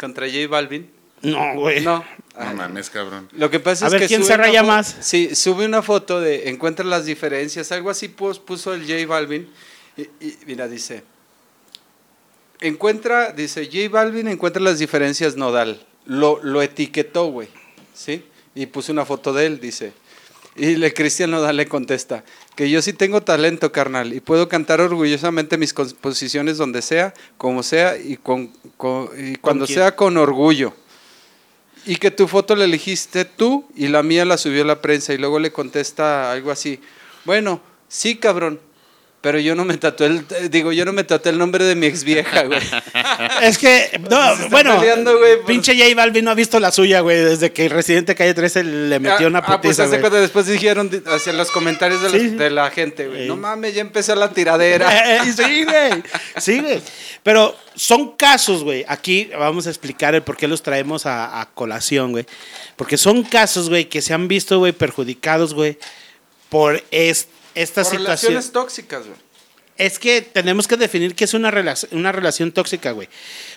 contra J Balvin? no, güey. No. No mames, cabrón. Lo que pasa A es ver, que ¿quién sube se una raya más? Sí, sube una foto de encuentra las diferencias, algo así pus- puso el J Balvin y, y mira dice encuentra dice J Balvin encuentra las diferencias nodal. Lo, lo etiquetó, güey, ¿sí? Y puso una foto de él, dice. Y le Cristian Nodal le contesta que yo sí tengo talento, carnal, y puedo cantar orgullosamente mis composiciones donde sea, como sea y, con, con- y cuando sea con orgullo. Y que tu foto la elegiste tú y la mía la subió la prensa y luego le contesta algo así. Bueno, sí, cabrón, pero yo no me tatué el, eh, digo, yo no me tatué el nombre de mi ex vieja, güey. Es que, no, bueno, peleando, güey, por- pinche J Balvin no ha visto la suya, güey, desde que Residente Calle 13 le metió una Ah, ah, pues putiza, hace cuenta, después dijeron di- hacia los comentarios de, los- Sí. de la gente, güey. Sí. No mames, ya empezó la tiradera. Eh, sí, güey. Sí, güey. Pero son casos, güey. Aquí vamos a explicar el por qué los traemos a, a colación, güey. Porque son casos, güey, que se han visto, güey, perjudicados, güey, por es- esta Por situación. relaciones tóxicas, güey. Es que tenemos que definir qué es una, relac- una relación tóxica, güey.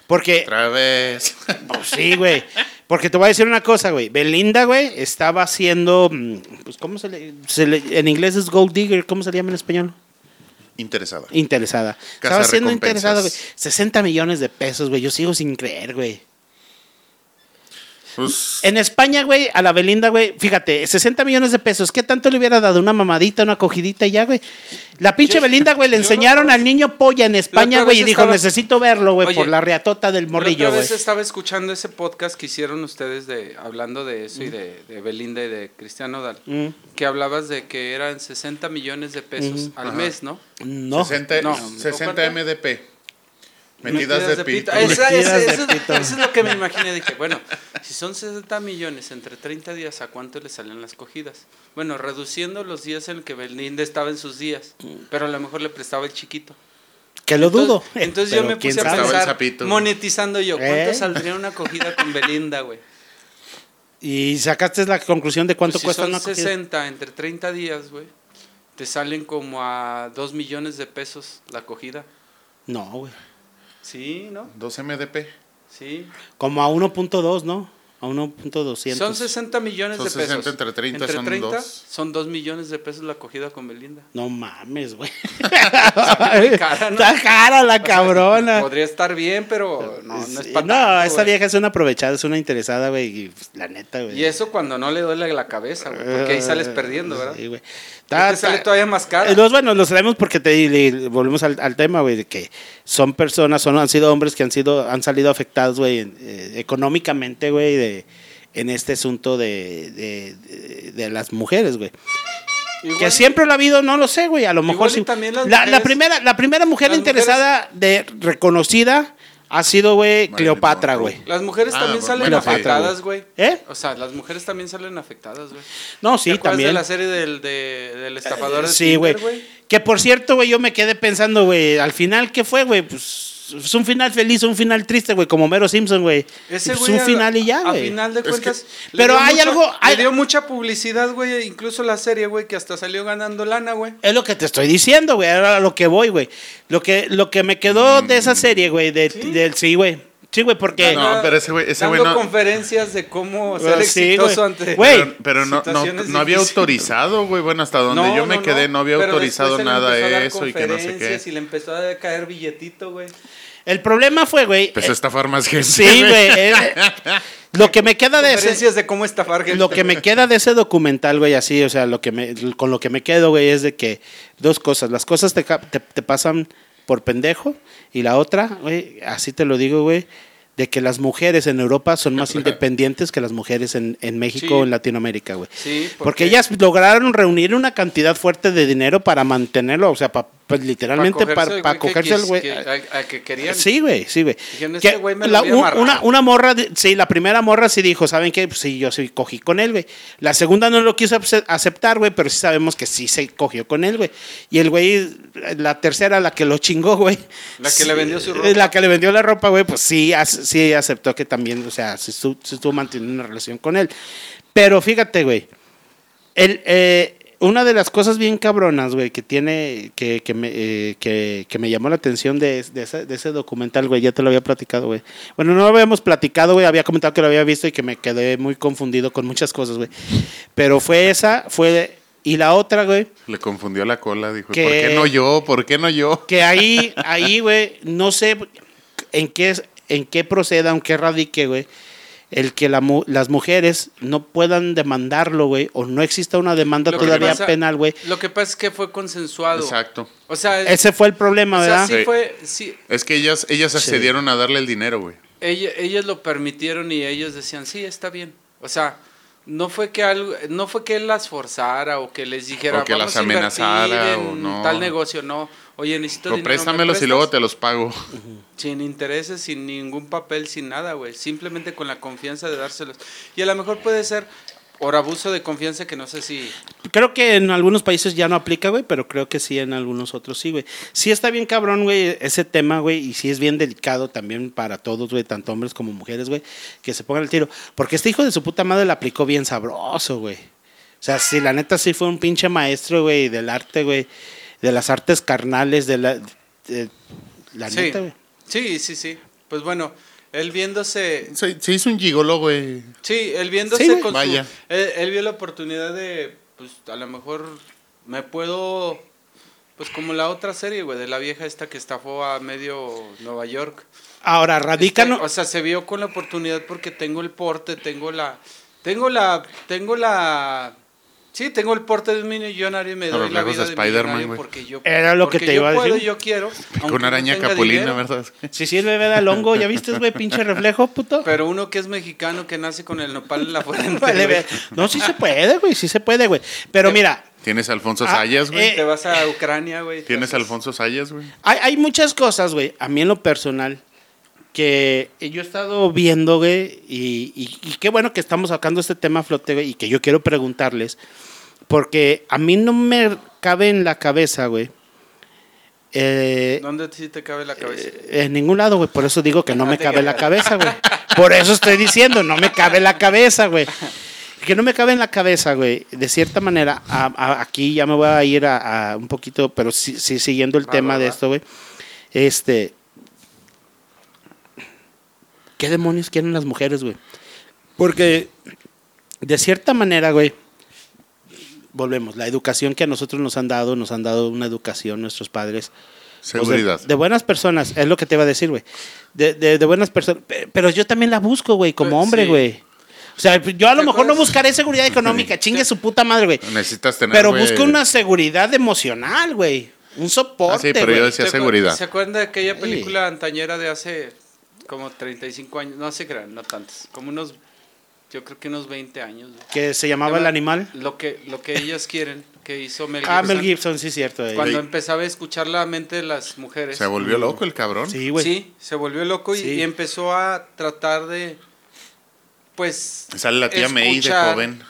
Porque Otra vez. Pues sí, güey. Porque te voy a decir una cosa, güey. Belinda, güey, estaba haciendo. mm, Pues, ¿cómo se le, se le- En inglés es gold digger. ¿Cómo se llama en español? Interesada. Interesada. Casa estaba siendo interesada, güey. 60 millones de pesos, güey. Yo sigo sin creer, güey. Pues, En España, güey, a la Belinda, güey, fíjate, 60 millones de pesos. ¿Qué tanto le hubiera dado? Una mamadita, una cogidita y ya, güey. La pinche Yo- Belinda, güey, le yo enseñaron no- al niño polla en España, güey, y dijo, estaba- necesito verlo, güey, por la reatota del morrillo, güey. vez estaba escuchando ese podcast que hicieron ustedes de hablando de eso y de, de Belinda y de Cristiano Dal. Mm. Que hablabas de que eran 60 millones de pesos al mes, ¿no? No. 60, no. 60 ¿Cuánto? MDP. Metidas, de pito. Esa- esa- Metidas de eso, pito. eso es lo que me imaginé. Dije, bueno, si son 60 millones entre 30 días, ¿a cuánto le salen las cogidas? Bueno, reduciendo los días en que Belinda estaba en sus días, pero a lo mejor le prestaba el chiquito. Que lo dudo. Entonces, entonces yo me puse a el pensar, monetizando yo, ¿cuánto ¿Eh? saldría una acogida con Belinda, güey? Y sacaste la conclusión de cuánto Pues si cuesta son una cogida. 60 entre 30 días, güey, te salen como a 2 millones de pesos la acogida. No, güey. Sí, ¿no? 2 MDP. Sí. Como a 1.2, ¿no? A 1.200. Son 60 millones Son de pesos. 60 entre 30 Entre son 30 dos. son 2 millones de pesos la acogida con Belinda. No mames, güey. cara. Está cara la cabrona. Podría estar bien, pero no, no es para no, tanto, esa güey. vieja es una aprovechada, es una interesada, güey. y, pues, la neta, güey. Y eso cuando no le duele la cabeza, güey, porque ahí sales perdiendo, ¿verdad? Sí, güey. Está- te sale todavía más caro. Eh, Los, bueno, los traemos porque te le- volvemos al, al tema, güey, de que son personas, son, han sido hombres que han sido, han salido afectados, güey, eh, económicamente, güey, de, en este asunto de, de, de- de las mujeres, güey. Igual- Que siempre lo ha habido, no lo sé, güey. A lo mejor sí. también las La, la primera, la primera mujer las interesada de reconocida ha sido, güey, Cleopatra, güey. Las mujeres Ah, también salen Cleopatra, afectadas, güey. ¿Eh? O sea, las mujeres también salen afectadas, güey. No, ¿Te sí, acuerdas también. de la serie del, de- del estafador de Sí, güey. Que por cierto, güey, yo me quedé pensando, güey, al final, ¿qué fue, güey? Pues es un final feliz, un final triste, güey, como Mero Simpson, güey. Ese Pues güey un final y ya, A güey. final de Es que- cuentas. Pero hay mucho- algo- hay- Le dio mucha publicidad, güey. Incluso la serie, güey, que hasta salió ganando lana, güey. Es lo que te estoy diciendo, güey, era a lo que voy, güey. Lo que, lo que me quedó de esa serie, güey, de, ¿Sí? del sí, güey. Sí, güey, porque... No, pero ese güey- ese Dando güey no- conferencias de cómo ser Bueno, sí, exitoso güey. ante. Güey, Pero, pero no, no, no había autorizado, güey. Bueno, hasta donde No, yo me no, quedé no había autorizado nada eso y que no sé qué. Y le empezó a caer billetito, güey. El problema fue, güey... Empezó a eh, estafar más gente. sí, güey. eh, lo que me queda de ese... De cómo estafar gente. Lo que me queda de ese documental, güey, así, o sea, lo que me, con lo que me quedo, güey, es de que dos cosas. Las cosas te, ca- te, te pasan por pendejo y la otra, güey, así te lo digo, güey, de que las mujeres en Europa son más independientes que las mujeres en, en México Sí. o en Latinoamérica, güey. Sí, Porque porque ellas lograron reunir una cantidad fuerte de dinero para mantenerlo, o sea, pa- pues literalmente para, para cogerse al güey. Que, a- a que querían. Sí, güey, sí, güey. "Este güey me lo la- voy a un- amarrar". una, una morra, sí, la primera morra sí dijo, ¿saben qué? Pues sí, yo sí cogí con él, güey. La segunda no lo quiso ace- aceptar, güey, pero sí sabemos que sí se cogió con él, güey. Y el güey, la tercera, la que lo chingó, güey. La que sí, le vendió su ropa. La que le vendió la ropa, güey, pues sí, sí aceptó que también, o sea, sí estuvo, estuvo manteniendo una relación con él. Pero fíjate, güey, el, eh, una de las cosas bien cabronas, güey, que tiene, que, que, me, eh, que, que me llamó la atención de, de ese, de ese documental, güey, ya te lo había platicado, güey. Bueno, no lo habíamos platicado, güey, había comentado que lo había visto y que me quedé muy confundido con muchas cosas, güey. Pero fue esa, fue... Y la otra, güey, Le confundió la cola, dijo, Que- ¿por qué no yo? ¿Por qué no yo? que ahí, ahí, güey, no sé en qué, en qué proceda, aunque radique, güey, el que la mu- las mujeres no puedan demandarlo, güey, o no exista una demanda Lo todavía pasa- penal, güey. Lo que pasa es que fue consensuado. Exacto. O sea, Ese fue el problema, o sea, ¿verdad? sí Sí. fue, sí, Es que ellas, ellas Sí. accedieron a darle el dinero, güey. ella- ellas lo permitieron y ellos decían, sí, está bien. O sea, no fue que algo, no fue que él las forzara o que les dijera, O que vamos las a invertir amenazara, en o no. tal negocio, no. Oye, necesito O dinero, ¿me préstamelos y luego te los pago. Sin intereses, sin ningún papel, sin nada, güey. Simplemente con la confianza de dárselos. Y a lo mejor puede ser por abuso de confianza que no sé si... Creo que en algunos países ya no aplica, güey, pero creo que sí en algunos otros sí, güey. Sí está bien cabrón, güey, ese tema, güey, y sí es bien delicado también para todos, güey, tanto hombres como mujeres, güey, que se pongan el tiro. Porque este hijo de su puta madre la aplicó bien sabroso, güey. O sea, sí, la neta sí fue un pinche maestro, güey, del arte, güey, de las artes carnales, de la... de- la sí. neta, güey. sí, sí, sí. Pues bueno, él viéndose... Se, se hizo un gigolo, güey. Sí, él viéndose Sí, con Vaya. su... Él, él vio la oportunidad de, pues a lo mejor me puedo... Pues como la otra serie, güey, de la vieja esta que estafó a medio Nueva York. Ahora, radica, Este, ¿no? o sea, se vio con la oportunidad porque tengo el porte, tengo la... Tengo la... Tengo la... Sí, tengo el porte de un millonario y me Los doy la vida de de Spider-Man, güey. porque yo... Era lo que te yo iba a puedo decir. y yo quiero. Con no araña tenga capulina, dinero. ¿verdad? Si sirve bebé al hongo, ¿ya viste, güey, pinche reflejo, puto? Pero uno que es mexicano que nace con el nopal en la frente. Güey. no, sí se puede, güey, sí se puede, güey. Pero mira, Tienes a Alfonso Ah, Sayas, güey. eh, Te vas a Ucrania, güey. Tienes a Alfonso Sayas, güey. hay, hay muchas cosas, güey, a mí en lo personal, que yo he estado viendo, güey, y, y- y qué bueno que estamos sacando este tema a flote, güey, y que yo quiero preguntarles, porque a mí no me cabe en la cabeza, güey, eh, ¿Dónde sí te cabe la cabeza? en ningún lado, güey, por eso digo que no me cabe la cabeza, güey. Por eso estoy diciendo, no me cabe la cabeza, güey. Que no me cabe en la cabeza, güey. De cierta manera, a- a- aquí ya me voy a ir a, a un poquito, pero sí, sí siguiendo el Va, tema va, de va. esto, güey. Este. ¿Qué demonios quieren las mujeres, güey? Porque, de cierta manera, güey, volvemos, la educación que a nosotros nos han dado, nos han dado una educación nuestros padres. pues, de- Seguridad. de, buenas personas, es lo que te iba a decir, güey. De, de- de buenas personas. Pe- Pero yo también la busco, güey, como hombre, sí. güey. O sea, yo a lo ¿Te mejor no buscaré seguridad económica, chingue su puta madre, güey. Necesitas tener. Pero busco una seguridad emocional, güey. Un soporte, Ah, sí, pero yo decía ¿Se acuer- seguridad. ¿Se acuerdan de aquella Sí. película antañera de hace como 35 años? No se crean, no tantos. Como unos, yo creo que unos 20 años. Que se llamaba Llama- El Animal. Lo que, lo que ellas quieren, que hizo Mel Ah, Gibson. Mel Gibson, sí, cierto. Cuando Sí. empezaba a escuchar la mente de las mujeres. Se volvió loco el cabrón. Sí, güey. Sí, se volvió loco y, Sí. y empezó a tratar de, pues, Sale la tía May de Escuchar. joven.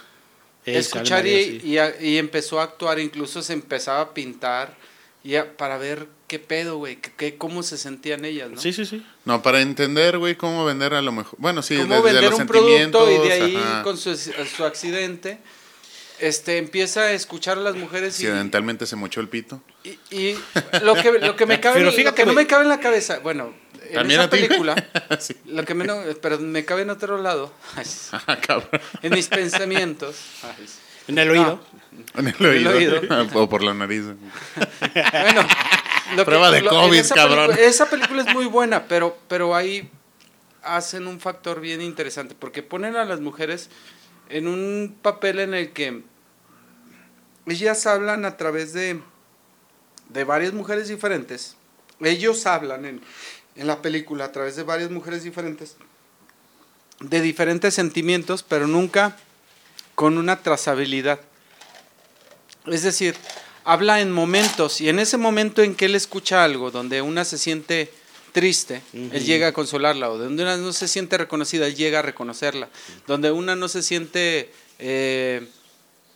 Eh, escuchar y, y a- y empezó a actuar, incluso se empezaba a pintar y a- para ver qué pedo, güey, qué- cómo se sentían ellas, ¿no? Sí, sí, sí. No, para entender, güey, cómo vender a lo mejor. Bueno, sí, cómo desde vender los un producto y de ahí ajá. con su, su accidente este empieza a escuchar a las mujeres y, Accidentalmente se mochó el pito. y, y lo que lo que me cabe Pero lo fíjate, que no me cabe en la cabeza bueno en ¿También esa a ti, güey? película Sí. lo que me no, pero me cabe en otro lado Ah, en mis pensamientos En el oído. En el oído. o por la nariz. Bueno, lo Prueba de en COVID, esa cabrón. película- esa película es muy buena, pero, pero ahí hacen un factor bien interesante, porque ponen a las mujeres en un papel en el que ellas hablan a través de, de varias mujeres diferentes. Ellos hablan en, en la película a través de varias mujeres diferentes, de diferentes sentimientos, pero nunca con una trazabilidad. Es decir, habla en momentos y en ese momento en que él escucha algo donde una se siente triste, él llega a consolarla, o donde una no se siente reconocida, él llega a reconocerla, donde una no se siente eh,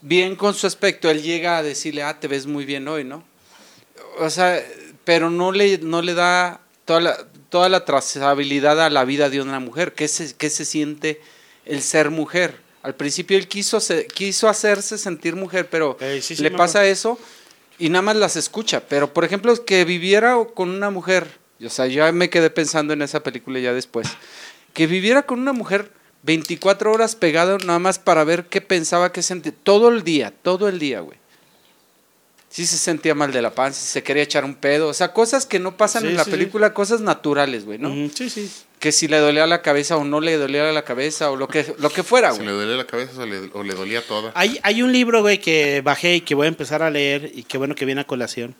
bien con su aspecto, él llega a decirle, ah, te ves muy bien hoy, ¿no? O sea, pero no le, no le da toda la, toda la trazabilidad a la vida de una mujer, ¿qué se, qué se siente el ser mujer? Al principio él quiso, se- quiso hacerse sentir mujer, pero Eh, sí, sí, le pasa eso y nada más las escucha. Pero, por ejemplo, que viviera con una mujer, o sea, yo me quedé pensando en esa película ya después, que viviera con una mujer 24 horas pegada nada más para ver qué pensaba, qué sentía, todo el día, todo el día, güey. Si se sentía mal de la panza, si se quería echar un pedo, o sea, cosas que no pasan Sí, en la sí, sí. película, cosas naturales, güey, ¿no? Sí, sí. Que si le dolía la cabeza o no le dolía la cabeza o lo que, lo que fuera, Si güey. le dolía la cabeza o le, o le dolía toda. Hay, hay un libro, güey, que bajé y que voy a empezar a leer y qué bueno que viene a colación,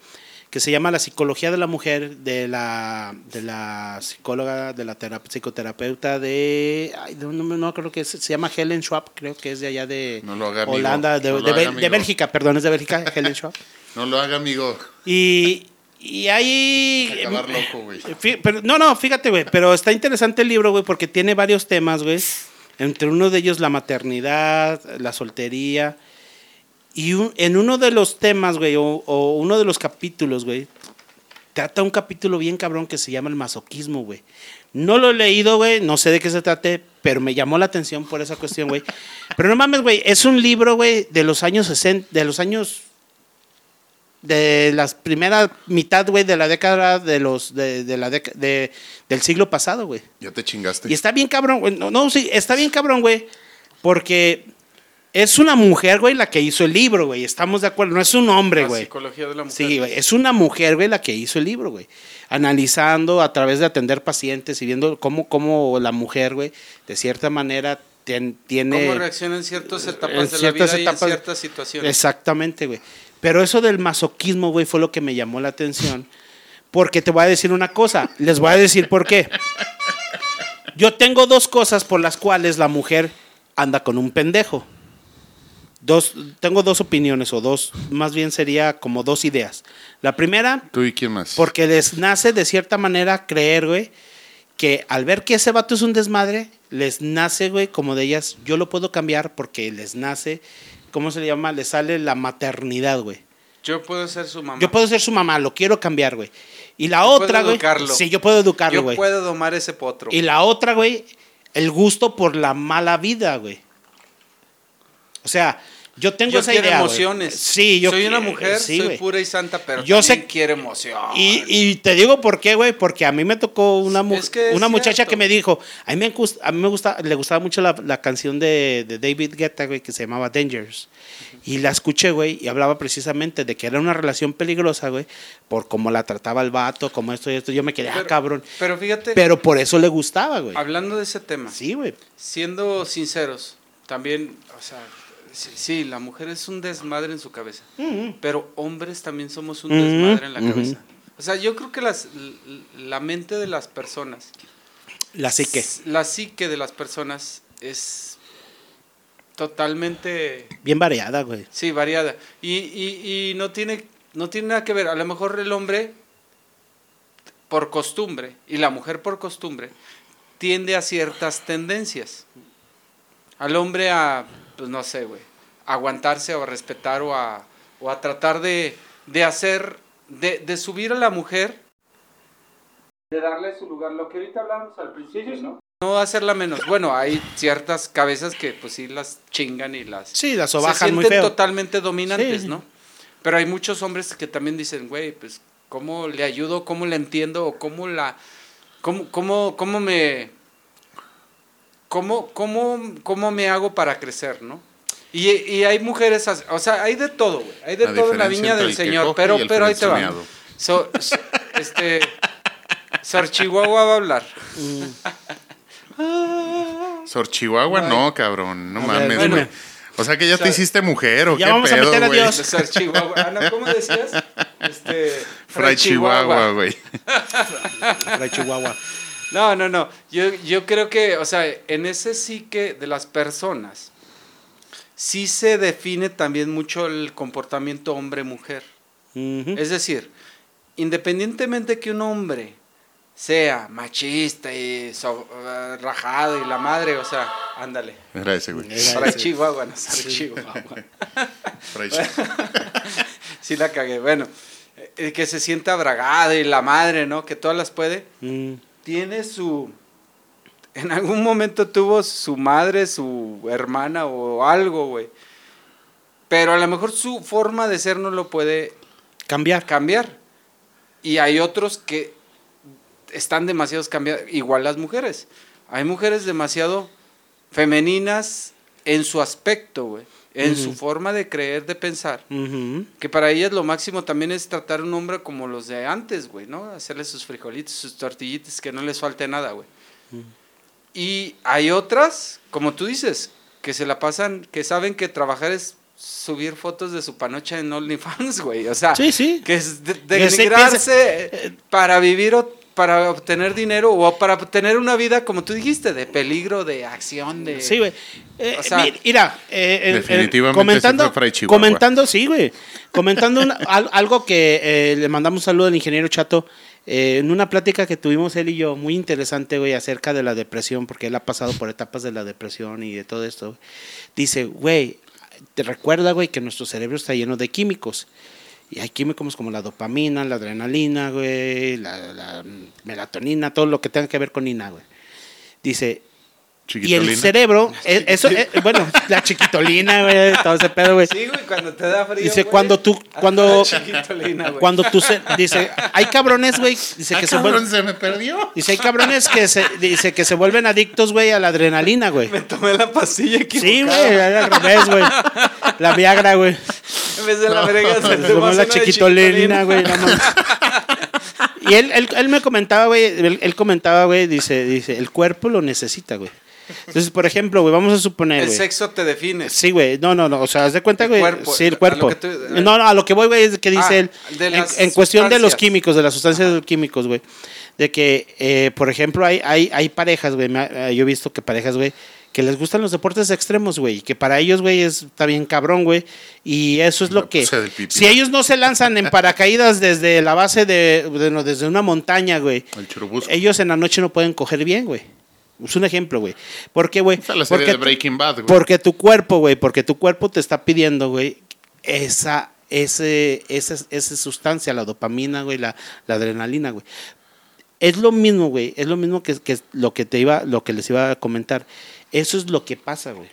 que se llama La psicología de la mujer de la, de la psicóloga, de la tera- psicoterapeuta de... Ay, no, no, creo que es- se llama Helen Schwab, creo que es de allá de No lo haga, amigo. Holanda, de, No lo de haga, amigo. de Bélgica, perdón, es de Bélgica, Helen Schwab. No lo haga, amigo. Y, y ahí... Acabar loco, güey. Pero- no, no, fíjate, güey, pero está interesante el libro, güey, porque tiene varios temas, güey. Entre uno de ellos la maternidad, la soltería. Y un- en uno de los temas, güey, o, o uno de los capítulos, güey, trata un capítulo bien cabrón que se llama el masoquismo, güey. No lo he leído, güey, no sé de qué se trate, pero me llamó la atención por esa cuestión, güey. Pero no mames, güey, es un libro, güey, de los años 60, de los años de la primera mitad, güey, de la década de los de, de la deca- de, del siglo pasado, güey. Ya te chingaste. Y está bien cabrón, güey. No, no, sí, está bien cabrón, güey, porque es una mujer, güey, la que hizo el libro, güey. Estamos de acuerdo, no es un hombre, La güey. psicología de la mujer. Sí, güey, es una mujer, güey, la que hizo el libro, güey. Analizando a través de atender pacientes y viendo cómo, cómo la mujer, güey, de cierta manera tien- tiene... ¿Cómo reacciona en ciertas etapas en de la vida y etapas- en ciertas situaciones? Exactamente, güey. Pero eso del masoquismo, güey, fue lo que me llamó la atención. Porque te voy a decir una cosa, les voy a decir por qué. Yo tengo dos cosas por las cuales la mujer anda con un pendejo. Dos, tengo dos opiniones, o dos, más bien sería como dos ideas. La primera, ¿Tú y quién más? porque les nace de cierta manera creer, güey, que al ver que ese vato es un desmadre, les nace, güey, como de ellas, yo lo puedo cambiar porque les nace, ¿cómo se le llama? Les sale la maternidad, güey. Yo puedo ser su mamá. Yo puedo ser su mamá, lo quiero cambiar, güey. Y la Yo otra, puedo güey. educarlo. Sí, yo puedo educarlo, Yo güey. puedo domar ese potro. Y la otra, güey, el gusto por la mala vida, güey. O sea, yo tengo yo esa quiero idea. emociones. Sí, yo soy una mujer, sí, soy pura y santa, pero Yo sé- quiero emoción. Y, y te digo por qué, güey, porque a mí me tocó una, mu- Es que es una muchacha cierto. que me dijo, a mí me, gust- a mí me gusta, le gustaba mucho la, la canción de, de David Guetta, güey, que se llamaba Dangers. Y la escuché, güey, y hablaba precisamente de que era una relación peligrosa, güey, por cómo la trataba el vato, como esto y esto. Yo me quedé, ah, cabrón. Pero fíjate, Pero por eso le gustaba, güey. hablando de ese tema, Sí, güey. siendo sinceros, también, o sea, sí, sí, la mujer es un desmadre en su cabeza, pero hombres también somos un Ujú, desmadre en la ujú. cabeza. O sea, yo creo que las, la mente de las personas, La psique. la psique de las personas es totalmente Bien variada, güey. Sí, variada. Y, y, y no, tiene, no tiene nada que ver. A lo mejor el hombre, por costumbre, y la mujer por costumbre, tiende a ciertas tendencias. Al hombre a, pues no sé, güey, aguantarse o a respetar o a, o a tratar de, de hacer, de, de subir a la mujer, de darle su lugar. Lo que ahorita hablamos al principio, ¿no? No hacerla menos. Bueno, hay ciertas cabezas que pues sí las chingan y las Sí, la se sobajan muy sienten feo. totalmente dominantes, Sí. ¿no? Pero hay muchos hombres que también dicen, güey, pues, ¿cómo le ayudo? ¿Cómo le entiendo? ¿O cómo la... ¿Cómo, cómo, cómo me... Cómo, cómo, ¿Cómo me hago para crecer, no? Y, y hay mujeres, o sea, hay de todo, güey. Hay de La todo en la viña del Señor. Pero, pero ahí te va. So- so- este... Sor Chihuahua va a hablar. Sor Chihuahua, no, cabrón. No A mames, güey. O sea que ya O sea, te hiciste mujer o ya qué vamos a pedo, meter a güey? Dios. Sor Chihuahua. Ana, ¿cómo decías? Este... Fray Chihuahua, güey. La Chihuahua. No, no, no. Yo, yo creo que, o sea, en ese psique de las personas, sí se define también mucho el comportamiento hombre-mujer. Es decir, independientemente que un hombre sea machista y so- eh, rajado y la madre, o sea, ándale. Era ese, güey. Era Para ese. Chihuahua, no Chihuahua. Sí la cagué. Bueno, eh, que se sienta bragado y la madre, ¿no? Que todas las puede. Mm. Tiene su en algún momento tuvo su madre, su hermana o algo, güey. Pero a lo mejor su forma de ser no lo puede Cambiar. cambiar. Y hay otros que están demasiado cambiados, igual las mujeres. Hay mujeres demasiado femeninas en su aspecto, güey, en su Ujú. forma de creer, de pensar. Ujú. Que para ellas lo máximo también es tratar a un hombre como los de antes, güey, ¿no? Hacerle sus frijolitos, sus tortillitas, que no les falte nada, güey. Y hay otras, como tú dices, que se la pasan, que saben que trabajar es subir fotos de su panocha en OnlyFans, güey. O sea, Sí, sí. que es de- que se- para vivir o para obtener dinero o para tener una vida, como tú dijiste, de peligro, de acción, de... Sí, güey. Eh, O sea- mi- mira, eh, Definitivamente comentando, fue comentando, sí, güey. Comentando una- al- algo que eh, le mandamos un saludo al ingeniero Chato. eh, en una plática que tuvimos él y yo, muy interesante, güey, acerca de la depresión, porque él ha pasado por etapas de la depresión y de todo esto. Dice, güey, te recuerda, güey, que nuestro cerebro está lleno de químicos. Y hay químicos como la dopamina, la adrenalina, güey, la, la melatonina, todo lo que tenga que ver con ina, güey. Dice, y el Chiquitolina. cerebro, eh, eso, eh, bueno, la chiquitolina, güey, todo ese pedo, güey. Sí, güey, cuando te da frío, Dice, güey, cuando tú, hasta cuando, la chiquitolina, güey. cuando tú, se, dice, hay cabrones, güey, dice Ah, que se cabrón, vuelven, se me perdió. dice, hay cabrones que se, dice que se vuelven adictos, güey, a la adrenalina, güey. Me tomé la pastilla equivocada. Sí, güey, era al revés, güey. La Viagra, güey. En vez de la verga, se Se tomó la chiquitolina, güey. no. Y él, él, él me comentaba, güey, él, él comentaba, güey, dice, dice, el cuerpo lo necesita, güey. Entonces, por ejemplo, güey, vamos a suponer, El sexo te define. Sí, güey, no, no, no, o sea, haz de cuenta, El güey. cuerpo, Sí, el a cuerpo. que no, no, a lo que voy, güey, es que dice Ah, él. de en, cuestión de los químicos, de las sustancias químicos, güey. De que, eh, por ejemplo, hay, hay, hay parejas, güey. me ha- Yo he visto que parejas, güey, que les gustan los deportes extremos, güey. y Que para ellos, güey, es, está bien cabrón, güey. Y eso es lo que. del pipí. Si ellos no se lanzan en paracaídas desde la base de. de- no, desde una montaña, güey. El. Ellos en la noche no pueden coger bien, güey. Es un ejemplo, güey. ¿Por qué, güey? Esa es la serie Porque de Breaking Bad, güey. porque tu cuerpo, güey, porque tu cuerpo te está pidiendo, güey, esa, ese, esa, esa sustancia, la dopamina, güey, la, la adrenalina, güey. Es lo mismo, güey, es lo mismo que, que lo que te iba, lo que les iba a comentar. Eso es lo que pasa, güey.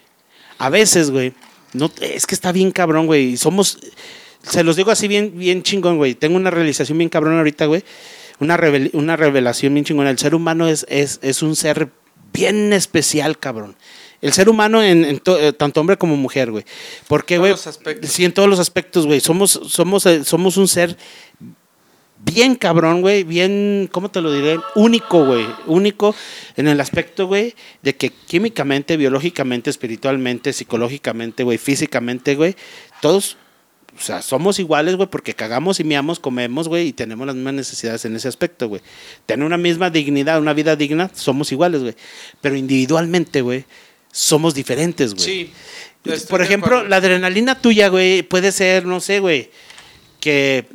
A veces, güey, no, es que está bien cabrón, güey. y Somos, se los digo así bien, bien chingón, güey. Tengo una realización bien cabrón ahorita, güey. Una, revel- una revelación bien chingona. El ser humano es, es, es un ser bien especial, cabrón. El ser humano, en, en to- eh, tanto hombre como mujer, güey. Porque, güey. Sí, en todos los aspectos, güey. Somos, somos, eh, somos un ser bien cabrón, güey. Bien, ¿cómo te lo diré? Único, güey. Único en el aspecto, güey, de que químicamente, biológicamente, espiritualmente, psicológicamente, güey, físicamente, güey, todos o sea, somos iguales, güey, porque cagamos y miamos, comemos, güey, y tenemos las mismas necesidades en ese aspecto, güey. Tener una misma dignidad, una vida digna, somos iguales, güey. Pero individualmente, güey, somos diferentes, güey. Sí. Por ejemplo, la adrenalina tuya, güey, puede ser, no sé, güey, que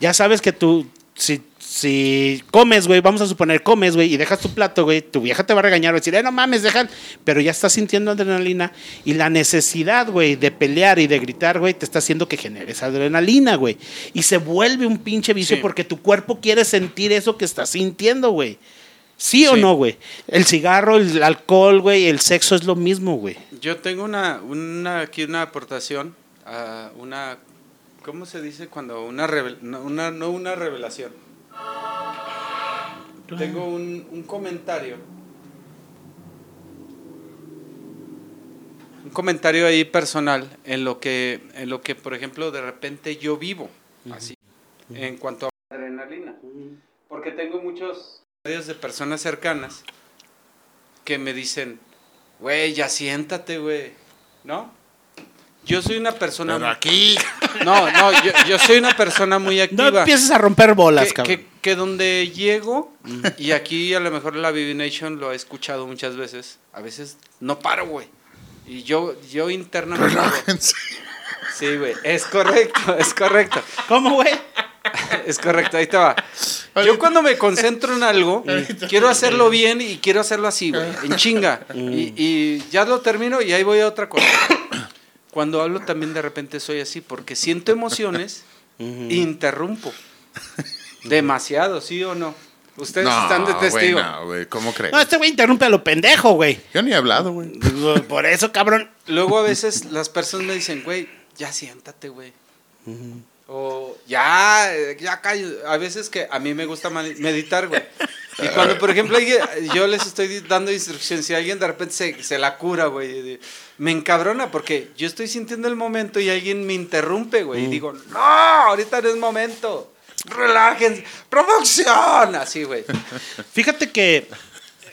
ya sabes que tú, si, si comes, güey, vamos a suponer, comes, güey, y dejas tu plato, güey, tu vieja te va a regañar, va a decir, eh, no mames, dejan, pero ya estás sintiendo adrenalina y la necesidad, güey, de pelear y de gritar, güey, te está haciendo que generes adrenalina, güey. Y se vuelve un pinche vicio Sí. porque tu cuerpo quiere sentir eso que estás sintiendo, güey. ¿Sí, o no, güey? El cigarro, el alcohol, güey, el sexo es lo mismo, güey. Yo tengo una, una aquí una aportación a una ¿cómo se dice cuando una una no una revelación? Tengo un, un comentario. Un comentario ahí personal en lo que en lo que por ejemplo de repente yo vivo así en cuanto a adrenalina. Porque tengo muchos de personas cercanas que me dicen, güey, ya siéntate, güey, ¿no? Yo soy una persona... Pero aquí. No, no, yo, yo soy una persona muy No activa. empieces a romper bolas, que, cabrón. que, que donde llego, y aquí a lo mejor la BB Nation lo he escuchado muchas veces, a veces no paro, güey. Y yo, yo internamente... Relájense. Sí, güey, es correcto, es correcto. ¿Cómo, güey? Es correcto, ahí te va. Yo cuando me concentro en algo, quiero hacerlo bien y quiero hacerlo así, güey, en chinga. Y, y ya lo termino y ahí voy a otra cosa. Cuando hablo también de repente soy así, porque siento emociones e interrumpo. Demasiado, ¿sí o no? Ustedes están de testigo. güey, no, güey, ¿cómo crees? No, este güey interrumpe a lo pendejo, güey. Yo ni he hablado, güey. Por eso, cabrón. Luego a veces las personas me dicen, güey, ya siéntate, güey. O ya, ya callo. A veces que a mí me gusta meditar, güey. Y cuando, por ejemplo, yo les estoy dando instrucciones y alguien de repente se, se la cura, güey. Me encabrona porque yo estoy sintiendo el momento y alguien me interrumpe, güey. Y digo, no, ahorita no es momento. Relájense. Producción. Así, güey. Fíjate que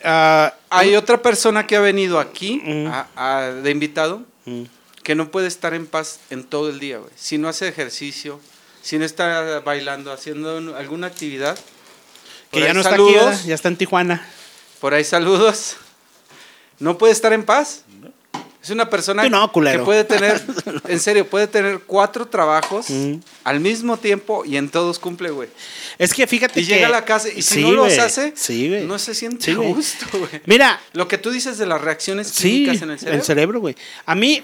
ah, Hay otra persona que ha venido aquí Mm. a- a- de invitado mm, que no puede estar en paz en todo el día, güey. Si no hace ejercicio, si no está bailando, haciendo un- alguna actividad. que ya no está saludos, aquí, ¿verdad? ya está en Tijuana. Por ahí saludos. No puede estar en paz. Es una persona no, que puede tener, en serio, puede tener cuatro trabajos Mm. al mismo tiempo y en todos cumple, güey. Es que fíjate Y que... llega a la casa y si Sí, no los hace, Sí, no se siente Sí, a güey. gusto, güey. Mira, Lo que tú dices de las reacciones químicas en el cerebro. el cerebro, güey. A mí,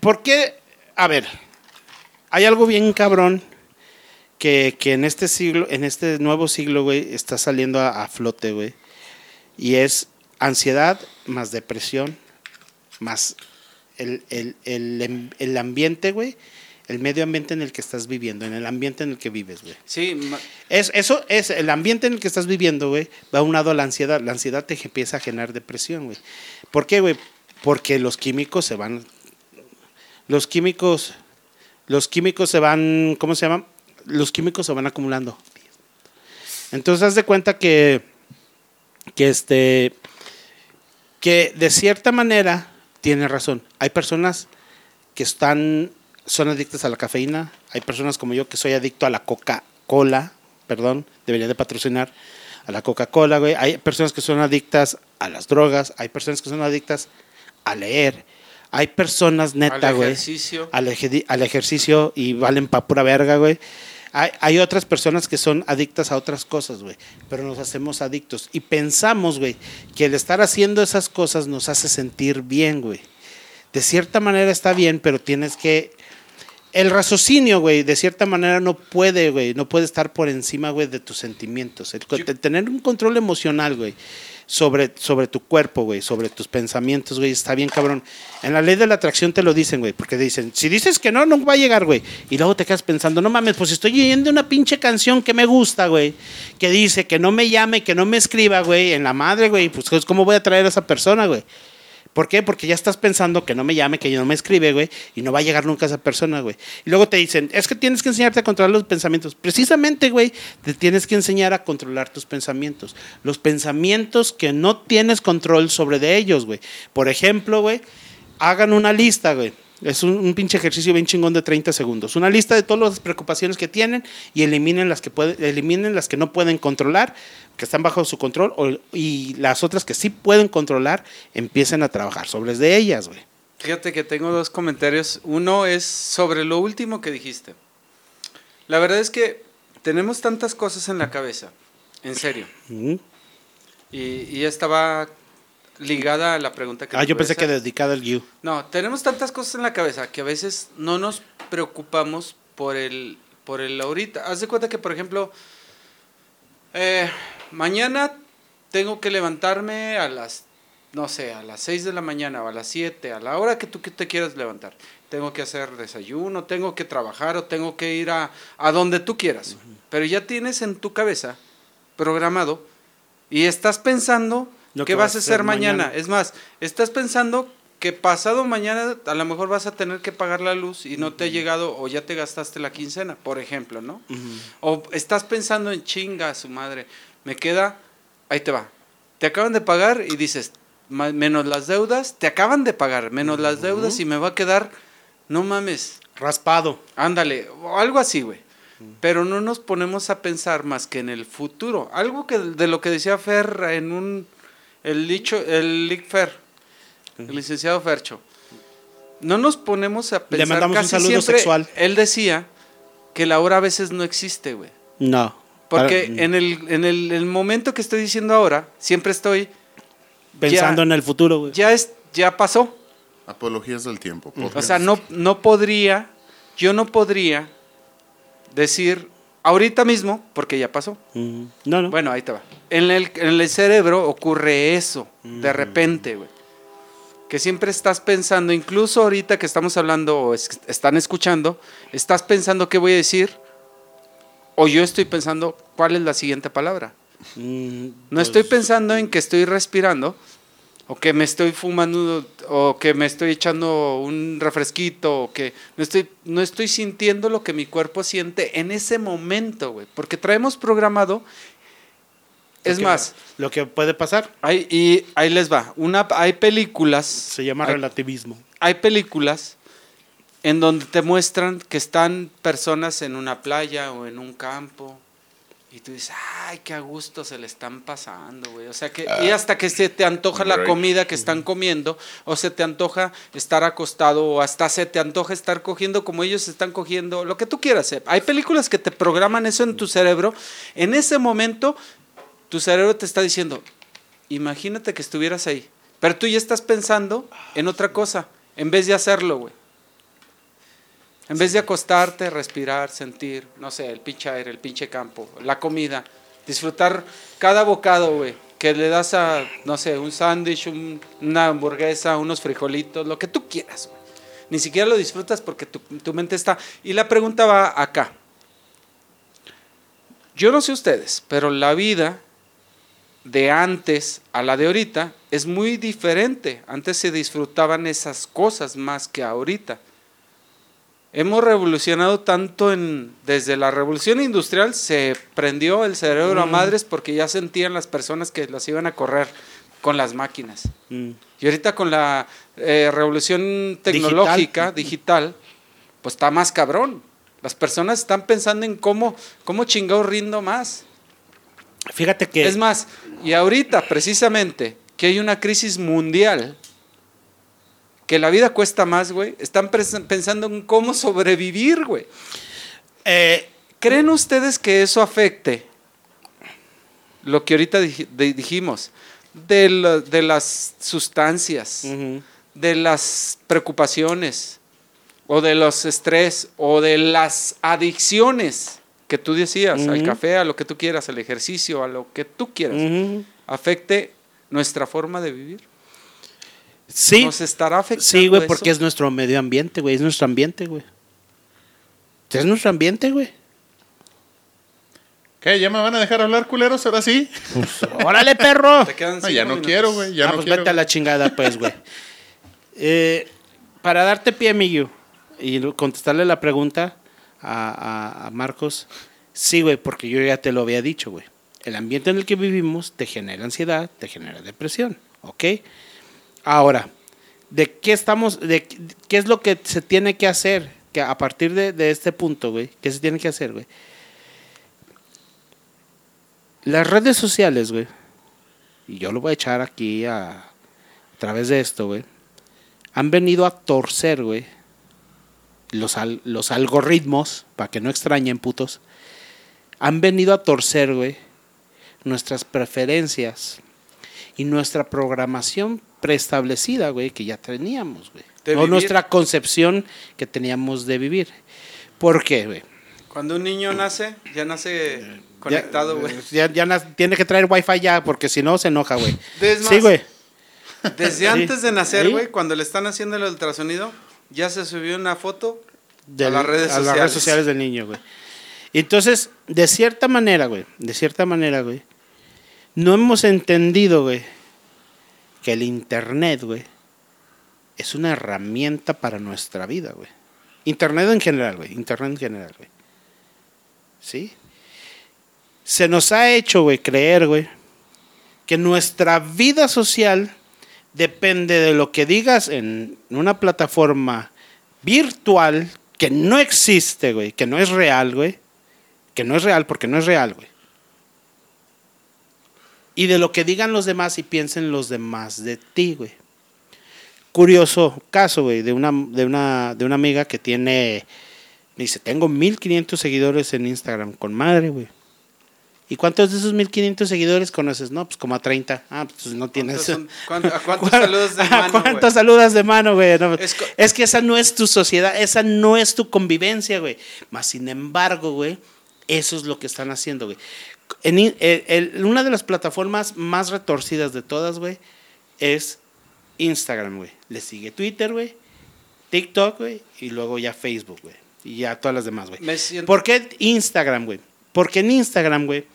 ¿por qué? A ver, hay algo bien cabrón que, que en este siglo, en este nuevo siglo, güey, está saliendo a, a flote, güey. Y es ansiedad más depresión, más el, el, el, em- el ambiente, güey. El medio ambiente en el que estás viviendo, en el ambiente en el que vives, güey. Sí, Es, eso es el ambiente en el que estás viviendo, güey. Va unado a la ansiedad. La ansiedad te empieza a generar depresión, güey. ¿Por qué, güey? Porque los químicos se van. Los químicos. Los químicos se van. ¿Cómo se llaman? Los químicos se van acumulando. Entonces, haz de cuenta que. Que este. Que de cierta manera. Tiene razón. Hay personas que están son adictas a la cafeína. Hay personas como yo que soy adicto a la Coca-Cola, perdón, debería de patrocinar a la Coca-Cola, güey. Hay personas que son adictas a las drogas, hay personas que son adictas a leer. Hay personas neta, al güey, ejercicio. al, al ejercicio y valen pa' pura verga, güey. Hay, hay otras personas que son adictas a otras cosas, güey, pero nos hacemos adictos y pensamos, güey, que el estar haciendo esas cosas nos hace sentir bien, güey. De cierta manera está bien, pero tienes que el raciocinio, güey, de cierta manera no puede, güey, no puede estar por encima, güey, de tus sentimientos. El tener un control emocional, güey, sobre, sobre tu cuerpo, güey, sobre tus pensamientos, güey, está bien cabrón. En la ley de la atracción te lo dicen, güey, porque dicen, si dices que no, no va a llegar, güey. Y luego te quedas pensando, no mames, pues estoy oyendo una pinche canción que me gusta, güey, que dice que no me llame, que no me escriba, güey, en la madre, güey, pues ¿cómo voy a traer a esa persona, güey? ¿Por qué? Porque ya estás pensando que no me llame, que no me escribe, güey, y no va a llegar nunca esa persona, güey. Y luego te dicen, es que tienes que enseñarte a controlar los pensamientos. Precisamente, güey, te tienes que enseñar a controlar tus pensamientos. Los pensamientos que no tienes control sobre de ellos, güey. Por ejemplo, güey, hagan una lista, güey. Es un, un pinche ejercicio bien chingón de 30 segundos. Una lista de todas las preocupaciones que tienen y eliminen las que, pueden, eliminen las que no pueden controlar, que están bajo su control, o- y las otras que sí pueden controlar, empiecen a trabajar sobre de ellas, güey. Fíjate que tengo dos comentarios. Uno es sobre lo último que dijiste. La verdad es que tenemos tantas cosas en la cabeza, en serio. Y, y esta va ligada a la pregunta que Ah, yo pensé que dedicada al You. No, tenemos tantas cosas en la cabeza que a veces no nos preocupamos por el, por el ahorita. Haz de cuenta que, por ejemplo, eh, mañana tengo que levantarme a las, no sé, a las 6 de la mañana o a las 7, a la hora que tú que te quieras levantar. Tengo que hacer desayuno, tengo que trabajar o tengo que ir a, a donde tú quieras. Pero ya tienes en tu cabeza programado y estás pensando Lo qué que vas a hacer mañana. mañana. Es más, estás pensando que pasado mañana a lo mejor vas a tener que pagar la luz y no te ha llegado o ya te gastaste la quincena, por ejemplo, ¿no? O estás pensando en chinga a su madre, me queda, ahí te va, te acaban de pagar y dices, "Ma- menos las deudas, te acaban de pagar, menos las deudas y me va a quedar, no mames, Raspado. ándale, o algo así, güey. Pero no nos ponemos a pensar más que en el futuro. Algo que de lo que decía Fer en un el dicho el Lic Fer, el licenciado Fercho. No nos ponemos a pensar mandamos un saludo siempre- sexual. Él decía que la hora a veces no existe, güey. No. Porque Para- en el en el, el momento que estoy diciendo ahora, siempre estoy Pensando ya- en el futuro, güey. ya es ya pasó. Apologías del tiempo. O sea, no, no podría, yo no podría decir ahorita mismo, porque ya pasó. Ujú. No, no. Bueno, ahí te va. En el, en el cerebro ocurre eso, de repente, güey. Que siempre estás pensando, incluso ahorita que estamos hablando o es- están escuchando, estás pensando qué voy a decir, o yo estoy pensando cuál es la siguiente palabra. Mm, No pues, estoy pensando en que estoy respirando, o que me estoy fumando, o que me estoy echando un refresquito, o que no estoy, no estoy sintiendo lo que mi cuerpo siente en ese momento, güey. Porque traemos programado Es que- más, Lo que puede pasar hay, y ahí les va. Una, hay películas. se llama hay- relativismo. hay películas en donde te muestran que están personas en una playa o en un campo y tú dices, ay, qué a gusto se le están pasando, güey. O sea que, y hasta que se te antoja la comida que están comiendo, o se te antoja estar acostado, o hasta se te antoja estar cogiendo como ellos están cogiendo, lo que tú quieras. eh. Hay películas que te programan eso en tu cerebro. En ese momento, tu cerebro te está diciendo, imagínate que estuvieras ahí. Pero tú ya estás pensando en otra cosa, en vez de hacerlo, güey. En vez de acostarte, respirar, sentir, no sé, el pinche aire, el pinche campo, la comida, disfrutar cada bocado, güey, que le das a, no sé, un sándwich, un- una hamburguesa, unos frijolitos, lo que tú quieras, güey. Ni siquiera lo disfrutas porque tu, tu mente está... Y la pregunta va acá. Yo no sé ustedes, pero la vida de antes a la de ahorita es muy diferente. Antes se disfrutaban esas cosas más que ahorita. Hemos revolucionado tanto en desde la revolución industrial se prendió el cerebro a madres porque ya sentían las personas que las iban a correr con las máquinas. Mm. Y ahorita con la eh, revolución tecnológica, digital. pues está más cabrón. Las personas están pensando en cómo, cómo chingado rindo más. Fíjate que Es más, y ahorita precisamente que hay una crisis mundial, que la vida cuesta más, güey, están pensando en cómo sobrevivir, güey. eh, ¿Creen ustedes que eso afecte lo que ahorita dij- dijimos, de, la- de las sustancias, de las preocupaciones, o de los estrés, o de las adicciones que tú decías, al café, a lo que tú quieras, al ejercicio, a lo que tú quieras, afecte nuestra forma de vivir? Sí, ¿Nos estará afectando sí, güey, porque es nuestro medio ambiente, güey, es nuestro ambiente, güey. Es nuestro ambiente, güey. ¿Qué? ¿Ya me van a dejar hablar, culeros? ¿Ahora sí? Órale, perro. Te quedan No, cinco ya no minutos. quiero, güey. Ya ah, no pues quiero. vete a la chingada, pues, güey. Eh, para darte pie, Miguel, y contestarle la pregunta a, a- a Marcos, sí, güey, porque yo ya te lo había dicho, güey. El ambiente en el que vivimos te genera ansiedad, te genera depresión, ¿ok? Ahora, ¿de qué estamos, de qué es lo que se tiene que hacer? Que a partir de, de este punto, güey, ¿qué se tiene que hacer, güey? Las redes sociales, güey, y yo lo voy a echar aquí a, través de esto, güey, han venido a torcer, güey, los, al- los algoritmos, para que no extrañen, putos, han venido a torcer, güey, nuestras preferencias y nuestra programación preestablecida, güey, que ya teníamos, güey. De O vivir. nuestra concepción que teníamos de vivir. ¿Por qué, güey? Cuando un niño nace, ya nace conectado, Ya- güey. Ya, ya tiene que traer wifi ya, porque si no se enoja, güey. Sí, güey. Desde Sí. antes de nacer, Sí. güey, cuando le están haciendo el ultrasonido, ya se subió una foto del- a las redes a las sociales. redes sociales del niño, güey. Entonces, de cierta manera, güey, de cierta manera, güey, no hemos entendido, güey, que el internet, güey, es una herramienta para nuestra vida, güey. Internet en general, güey, internet en general, güey. ¿Sí? Se nos ha hecho, güey, creer, güey, que nuestra vida social depende de lo que digas en una plataforma virtual que no existe, güey, que no es real, güey, que no es real porque no es real, güey. Y de lo que digan los demás y piensen los demás de ti, güey. Curioso caso, güey, de una, de, una, de una amiga que tiene, dice, tengo 1500 seguidores en Instagram, con madre, güey. ¿Y cuántos de esos 1500 seguidores conoces? No, pues como a 30. Ah, pues no tienes. ¿Cuántos son- cuánto- ¿A cuántos ¿Cuál- saludos de a mano, güey? ¿Cuántos saludas de mano, güey? No, Es es, que esa no es tu sociedad, esa no es tu convivencia, güey. Más sin embargo, güey, eso es lo que están haciendo, güey. En, una de las plataformas más retorcidas de todas, güey, es Instagram, güey. Le sigue Twitter, güey, TikTok, güey, y luego ya Facebook, güey. Y ya todas las demás, güey. Siento- ¿Por qué Instagram, güey? Porque en Instagram, güey,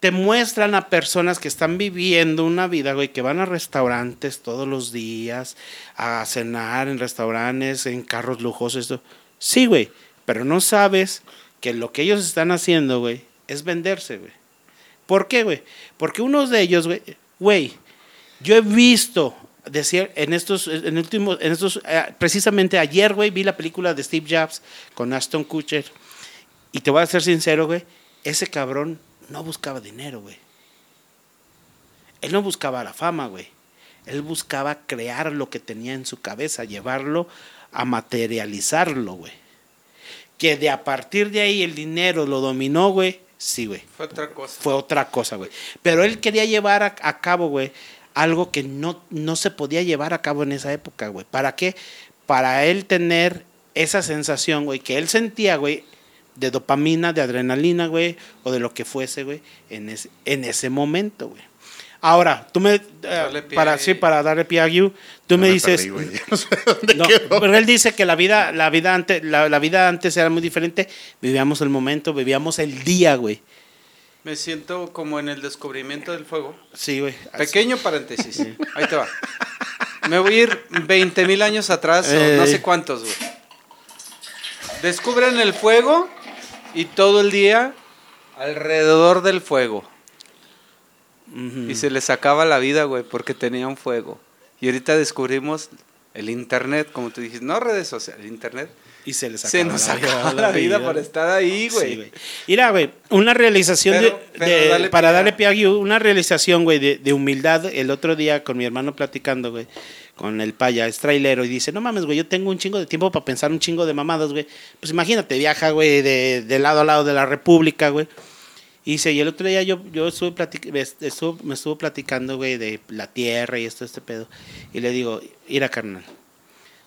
te muestran a personas que están viviendo una vida, güey, que van a restaurantes todos los días, a cenar en restaurantes, en carros lujosos, esto. Sí, güey, pero no sabes que lo que ellos están haciendo, güey, es venderse, güey. ¿Por qué, güey? Porque unos de ellos, güey, güey, yo he visto decir en estos, en últimos, en estos, eh, precisamente ayer, güey, vi la película de Steve Jobs con Aston Kutcher y te voy a ser sincero, güey, ese cabrón no buscaba dinero, güey. Él no buscaba la fama, güey. Él buscaba crear lo que tenía en su cabeza, llevarlo a materializarlo, güey. Que de a partir de ahí el dinero lo dominó, güey. Sí, güey. Fue otra cosa. Fue otra cosa, güey. Pero él quería llevar a, a cabo, güey, algo que no, no se podía llevar a cabo en esa época, güey. ¿Para qué? Para él tener esa sensación, güey, que él sentía, güey, de dopamina, de adrenalina, güey, o de lo que fuese, güey, en ese, en ese momento, güey. Ahora, tú me, eh, para, sí, para darle pie a Gyu, tú me Me dices, perdí. No sé dónde no, quedó. pero él dice que la vida, la vida antes, la, la vida antes era muy diferente, vivíamos el momento, vivíamos el día, güey. Me siento como en el descubrimiento del fuego. Sí, güey. Pequeño paréntesis. Ahí te va. Me voy a ir 20 mil años atrás, o no Eh. sé cuántos, güey. Descubren el fuego y todo el día alrededor del fuego. Y se les acaba la vida, güey, porque tenían fuego. Y ahorita descubrimos el internet, como tú dijiste, no redes sociales, el internet. Y se les Se acaba nos la acaba vida, la vida por estar ahí, Sí, güey. güey. Mira, güey, una realización Pero- de, pero de- dale para pie darle pie a Gyu, una realización, güey, de, de humildad. El otro día con mi hermano platicando, güey, con el paya, es trailero, y dice, no mames, güey, yo tengo un chingo de tiempo para pensar un chingo de mamadas, güey. Pues imagínate, viaja, güey, de, de lado a lado de la República, güey. Y dice, y el otro día yo, yo estuve me estuvo platicando, güey, de la tierra y esto, este pedo. Y le digo, mira, carnal,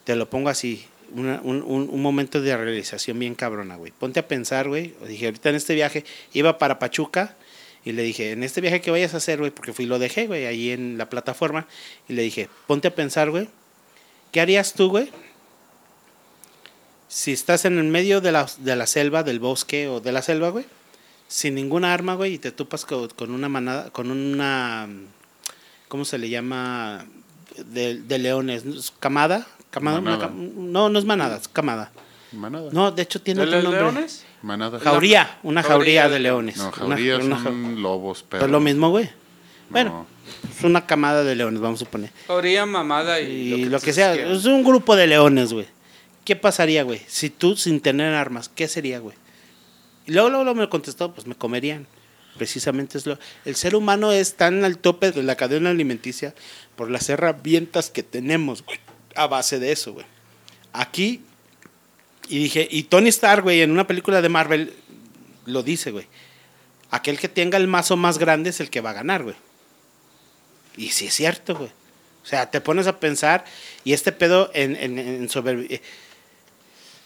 te lo pongo así, una- un, un- un momento de realización bien cabrona, güey. Ponte a pensar, güey. Dije, ahorita en este viaje iba para Pachuca y le dije, en este viaje que vayas a hacer, güey, porque fui y lo dejé, güey, ahí en la plataforma. Y le dije, ponte a pensar, güey, ¿qué harías tú, güey? Si estás en el medio de la, de la selva, del bosque o de la selva, güey, sin ninguna arma, güey, y te topas con, con una manada, con una, ¿cómo se le llama? De, de leones, camada, camada, una no, no es manada, es camada. Manada. No, de hecho tiene ¿De otro nombre. leones? Manada. Jauría, una Jauría jauría de leones. No, Una- jaurías una son lobos, pero. Pues lo mismo, güey. Bueno, No. es una camada de leones, vamos a suponer. Jauría, mamada y, Y lo que, sea, es un grupo de leones, güey. ¿Qué pasaría, güey? Si tú sin tener armas, ¿qué sería, güey? Y luego, luego, me contestó, pues me comerían. Precisamente es lo... El ser humano es tan al tope de la cadena alimenticia por las herramientas que tenemos, güey. A base de eso, güey. Aquí, y dije, y Tony Stark, güey, en una película de Marvel, lo dice, güey. Aquel que tenga el mazo más grande es el que va a ganar, güey. Y sí es cierto, güey. O sea, te pones a pensar y este pedo en, en, soberbi-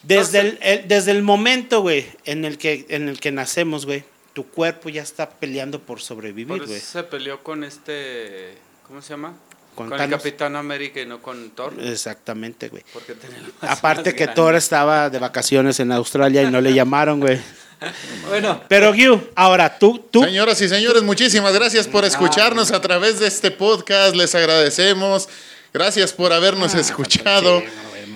Desde, el, el- desde el momento, güey, en el que en el que nacemos, güey, tu cuerpo ya está peleando por sobrevivir, Por güey. eso se peleó con este. ¿Cómo se llama? Con Con, el. Capitán América y no con Thor. Exactamente, güey. Porque tenía Aparte más que grande. Thor estaba de vacaciones en Australia y no le llamaron, güey. Bueno, Pero, Gyu, ahora tú, tú, Señoras y señores, muchísimas gracias por escucharnos a través de este podcast. Les agradecemos. Gracias por habernos escuchado.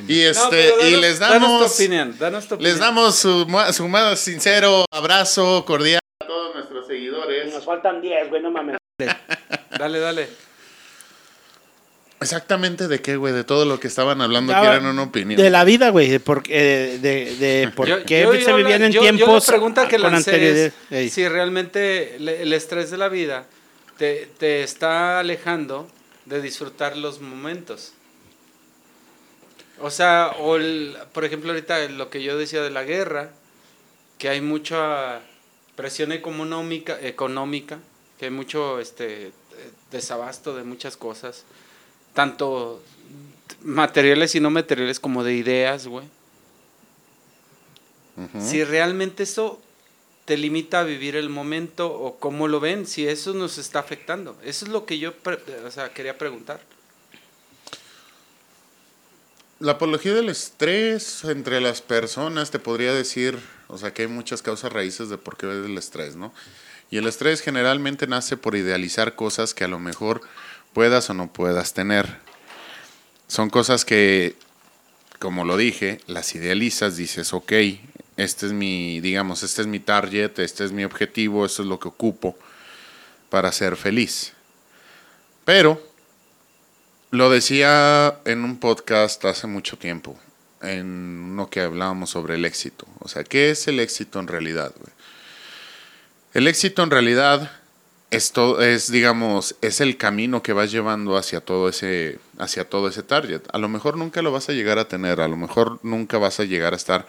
Y no, este y danos- les danos tu damos opinión, danos tu les damos su, ma- su más sincero abrazo cordial a todos nuestros seguidores. nos faltan 10, güey, no mames. Dale, dale. Exactamente de qué, güey, de todo lo que estaban hablando, Ya, quieren una opinión. De la vida, güey, de por, eh, de, de por Yo- qué yo- se yo vivían la- en yo- yo la tiempos pregunta que con lancé es si realmente le- el estrés de la vida te, te está alejando de disfrutar los momentos. O sea, o el- por ejemplo ahorita lo que yo decía de la guerra, que hay mucha presión económica, económica que hay mucho este desabasto de muchas cosas, tanto materiales y no materiales como de ideas, güey. Si realmente eso te limita a vivir el momento o cómo lo ven, si eso nos está afectando. Eso es lo que yo o sea, quería preguntar. La apología del estrés entre las personas te podría decir, o sea, que hay muchas causas raíces de por qué es el estrés, ¿no? Y el estrés generalmente nace por idealizar cosas que a lo mejor puedas o no puedas tener. Son cosas que, como lo dije, las idealizas, dices, ok, este es mi, digamos, este es mi target, este es mi objetivo, esto es lo que ocupo. para ser feliz. Pero lo decía en un podcast hace mucho tiempo, en uno que hablábamos sobre el éxito. O sea, ¿qué es el éxito en realidad? El éxito en realidad es, todo, es, digamos, es el camino que vas llevando hacia todo, ese, hacia todo ese target. A lo mejor nunca lo vas a llegar a tener, a lo mejor nunca vas a llegar a estar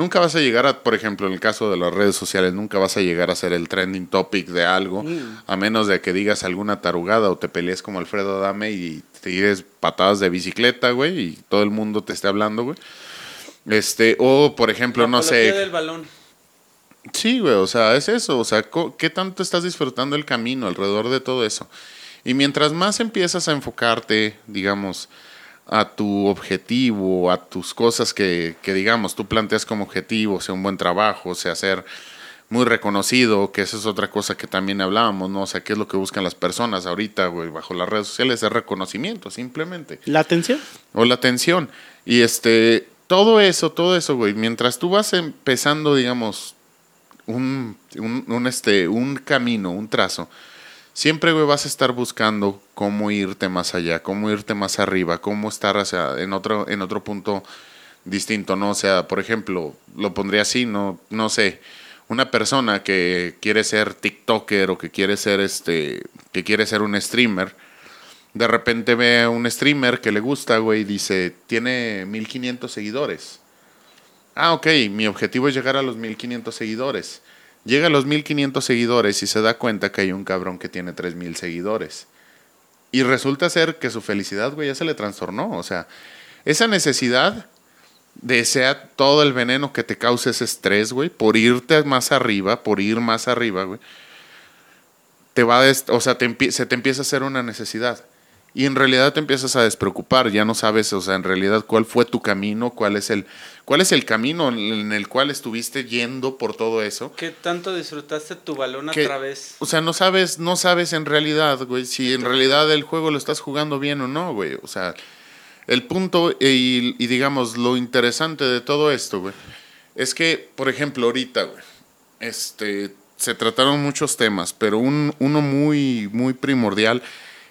Nunca vas a llegar a, por ejemplo, en el caso de las redes sociales, nunca vas a llegar a ser el trending topic de algo, a menos de que digas alguna tarugada o te pelees como Alfredo Adame y te tires patadas de bicicleta, güey, y todo el mundo te esté hablando, güey. Este, o por ejemplo, no sé. del balón. Sí, güey, o sea, es eso, o sea, ¿qué tanto estás disfrutando el camino alrededor de todo eso? Y mientras más empiezas a enfocarte, digamos, a tu objetivo, a tus cosas que, que digamos, tú planteas como objetivo, sea un buen trabajo, sea ser muy reconocido, que esa es otra cosa que también hablábamos, ¿no? O sea, ¿qué es lo que buscan las personas ahorita, güey, bajo las redes sociales? Es reconocimiento, simplemente La atención. o la atención. Y este, todo eso, todo eso, güey, mientras tú vas empezando, digamos, un, un, un, este, un camino, un trazo, siempre, güey, vas a estar buscando cómo irte más allá, cómo irte más arriba, cómo estar hacia, en, otro, en otro punto distinto, ¿no? O sea, por ejemplo, lo pondría así, no, no sé, una persona que quiere ser TikToker o que quiere ser este, que quiere ser un streamer, de repente ve a un streamer que le gusta, güey, y dice, tiene 1500 seguidores. Ah, ok, mi objetivo es llegar a los 1500 seguidores. Llega a los 1500 seguidores y se da cuenta que hay un cabrón que tiene 3000 seguidores. Y resulta ser que su felicidad, güey, ya se le trastornó. O sea, esa necesidad desea todo el veneno que te cause ese estrés, güey, por irte más arriba, por ir más arriba, güey. Te va a o sea, se te empieza a hacer una necesidad. Y en realidad te empiezas a despreocupar, ya no sabes, o sea, en realidad cuál fue tu camino, cuál es el cuál es el camino en el cual estuviste yendo por todo eso. ¿Qué tanto disfrutaste tu balón a Que- través? O sea, no sabes, no sabes en realidad, güey, si en realidad el juego lo estás jugando bien o no, güey. O sea, el punto y, y digamos lo interesante de todo esto, güey, es que, por ejemplo, ahorita, güey, este, se trataron muchos temas, pero un, uno muy, muy primordial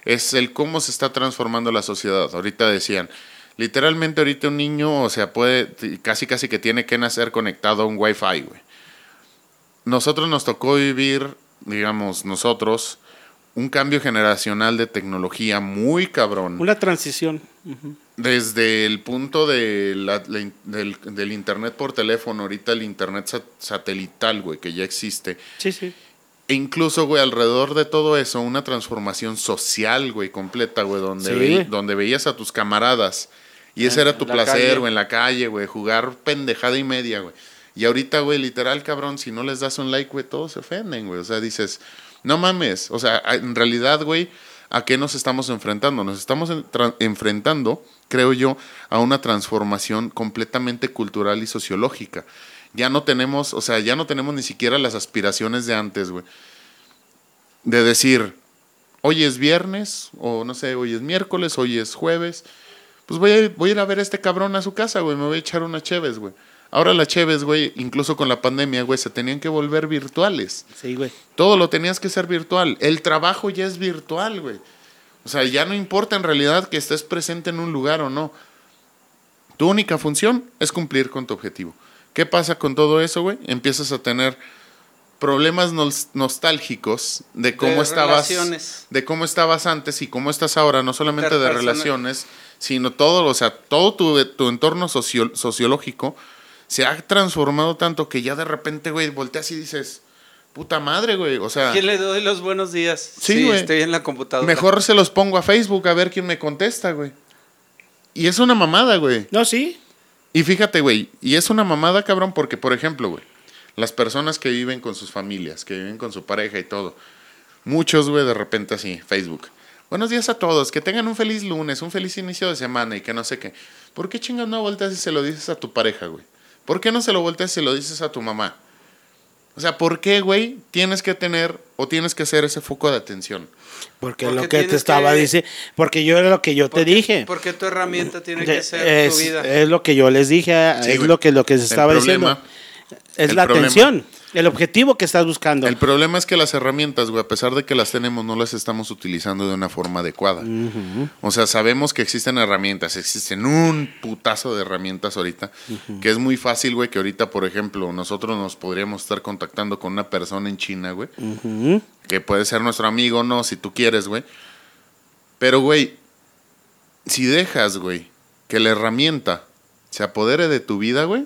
es el cómo se está transformando la sociedad. Ahorita decían, literalmente ahorita un niño, o sea, puede, casi casi que tiene que nacer conectado a un wifi, güey nosotros nos tocó vivir, digamos, nosotros, un cambio generacional de tecnología muy cabrón. Una transición. Desde el punto de la- del, del internet por teléfono, ahorita el internet sat- satelital, güey, que ya existe. Sí, sí. E incluso, güey, alrededor de todo eso, una transformación social, güey, completa, güey, donde, Sí. donde veías a tus camaradas. Y ese En- era tu placer, güey, en la calle, güey, jugar pendejada y media, güey. Y ahorita, güey, literal, cabrón, si no les das un like, güey, todos se ofenden, güey. O sea, dices, no mames. O sea, en realidad, güey, ¿a qué nos estamos enfrentando? Nos estamos en- enfrentando, creo yo, a una transformación completamente cultural y sociológica. Ya no tenemos, o sea, ya no tenemos ni siquiera las aspiraciones de antes, güey. De decir, hoy es viernes, o no sé, hoy es miércoles, hoy es jueves. Pues voy a, ir, voy a ir a ver a este cabrón a su casa, güey. Me voy a echar una cheves, güey. Ahora las cheves, güey, incluso con la pandemia, güey, se tenían que volver virtuales. Sí, güey. Todo lo tenías que ser virtual. El trabajo ya es virtual, güey. O sea, ya no importa en realidad que estés presente en un lugar o no. Tu única función es cumplir con tu objetivo. ¿Qué pasa con todo eso, güey? Empiezas a tener problemas nos- nostálgicos de cómo De estabas relaciones. de cómo estabas antes y cómo estás ahora, no solamente de relaciones, sino todo, o sea, todo tu, tu entorno socio- sociológico se ha transformado tanto que ya de repente, güey, volteas y dices, puta madre, güey, o sea, ¿Quién le doy los buenos días? Sí, Sí, güey. estoy en la computadora. mejor se los pongo a Facebook a ver quién me contesta, güey. Y es una mamada, güey. No, sí. Y fíjate, güey, y es una mamada, cabrón, porque, por ejemplo, güey, las personas que viven con sus familias, que viven con su pareja y todo, muchos, güey, de repente así, Facebook. Buenos días a todos, que tengan un feliz lunes, un feliz inicio de semana y que no sé qué. ¿Por qué chingas no volteas y se lo dices a tu pareja, güey? ¿Por qué no se lo volteas y se lo dices a tu mamá? O sea, ¿por qué, güey, tienes que tener o tienes que ser ese foco de atención? Porque, Porque lo que te estaba que- diciendo. Porque yo era lo que yo te dije. Porque tu herramienta tiene que ser es, tu vida. es lo que yo les dije, Sí, es güey. lo que, lo que se El estaba problema- diciendo. Es la problema- atención. El objetivo que estás buscando. El problema es que las herramientas, güey, a pesar de que las tenemos, no las estamos utilizando de una forma adecuada. O sea, sabemos que existen herramientas, existen un putazo de herramientas ahorita, que es muy fácil, güey, que ahorita, por ejemplo, nosotros nos podríamos estar contactando con una persona en China, güey, que puede ser nuestro amigo, no, si tú quieres, güey. Pero, güey, si dejas, güey, que la herramienta se apodere de tu vida, güey,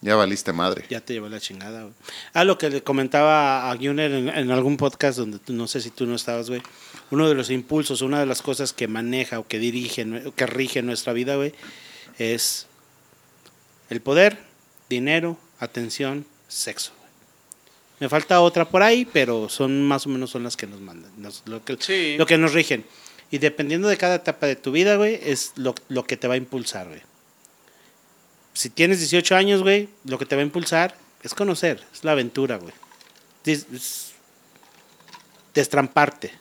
ya valiste madre. Ya te llevó la chingada, güey. Ah, lo que le comentaba a Gunner en, en algún podcast donde tú- no sé si tú no estabas, güey. Uno de los impulsos, una de las cosas que maneja o que dirige, que rige nuestra vida, güey, es el poder, dinero, atención, sexo. güey. Me falta otra por ahí, pero son más o menos son las que nos mandan, nos- lo, que, Sí. lo que nos rigen. Y dependiendo de cada etapa de tu vida, güey, es lo, lo que te va a impulsar, güey si tienes 18 años, güey, lo que te va a impulsar es conocer, es la aventura, güey. Es- es destramparte.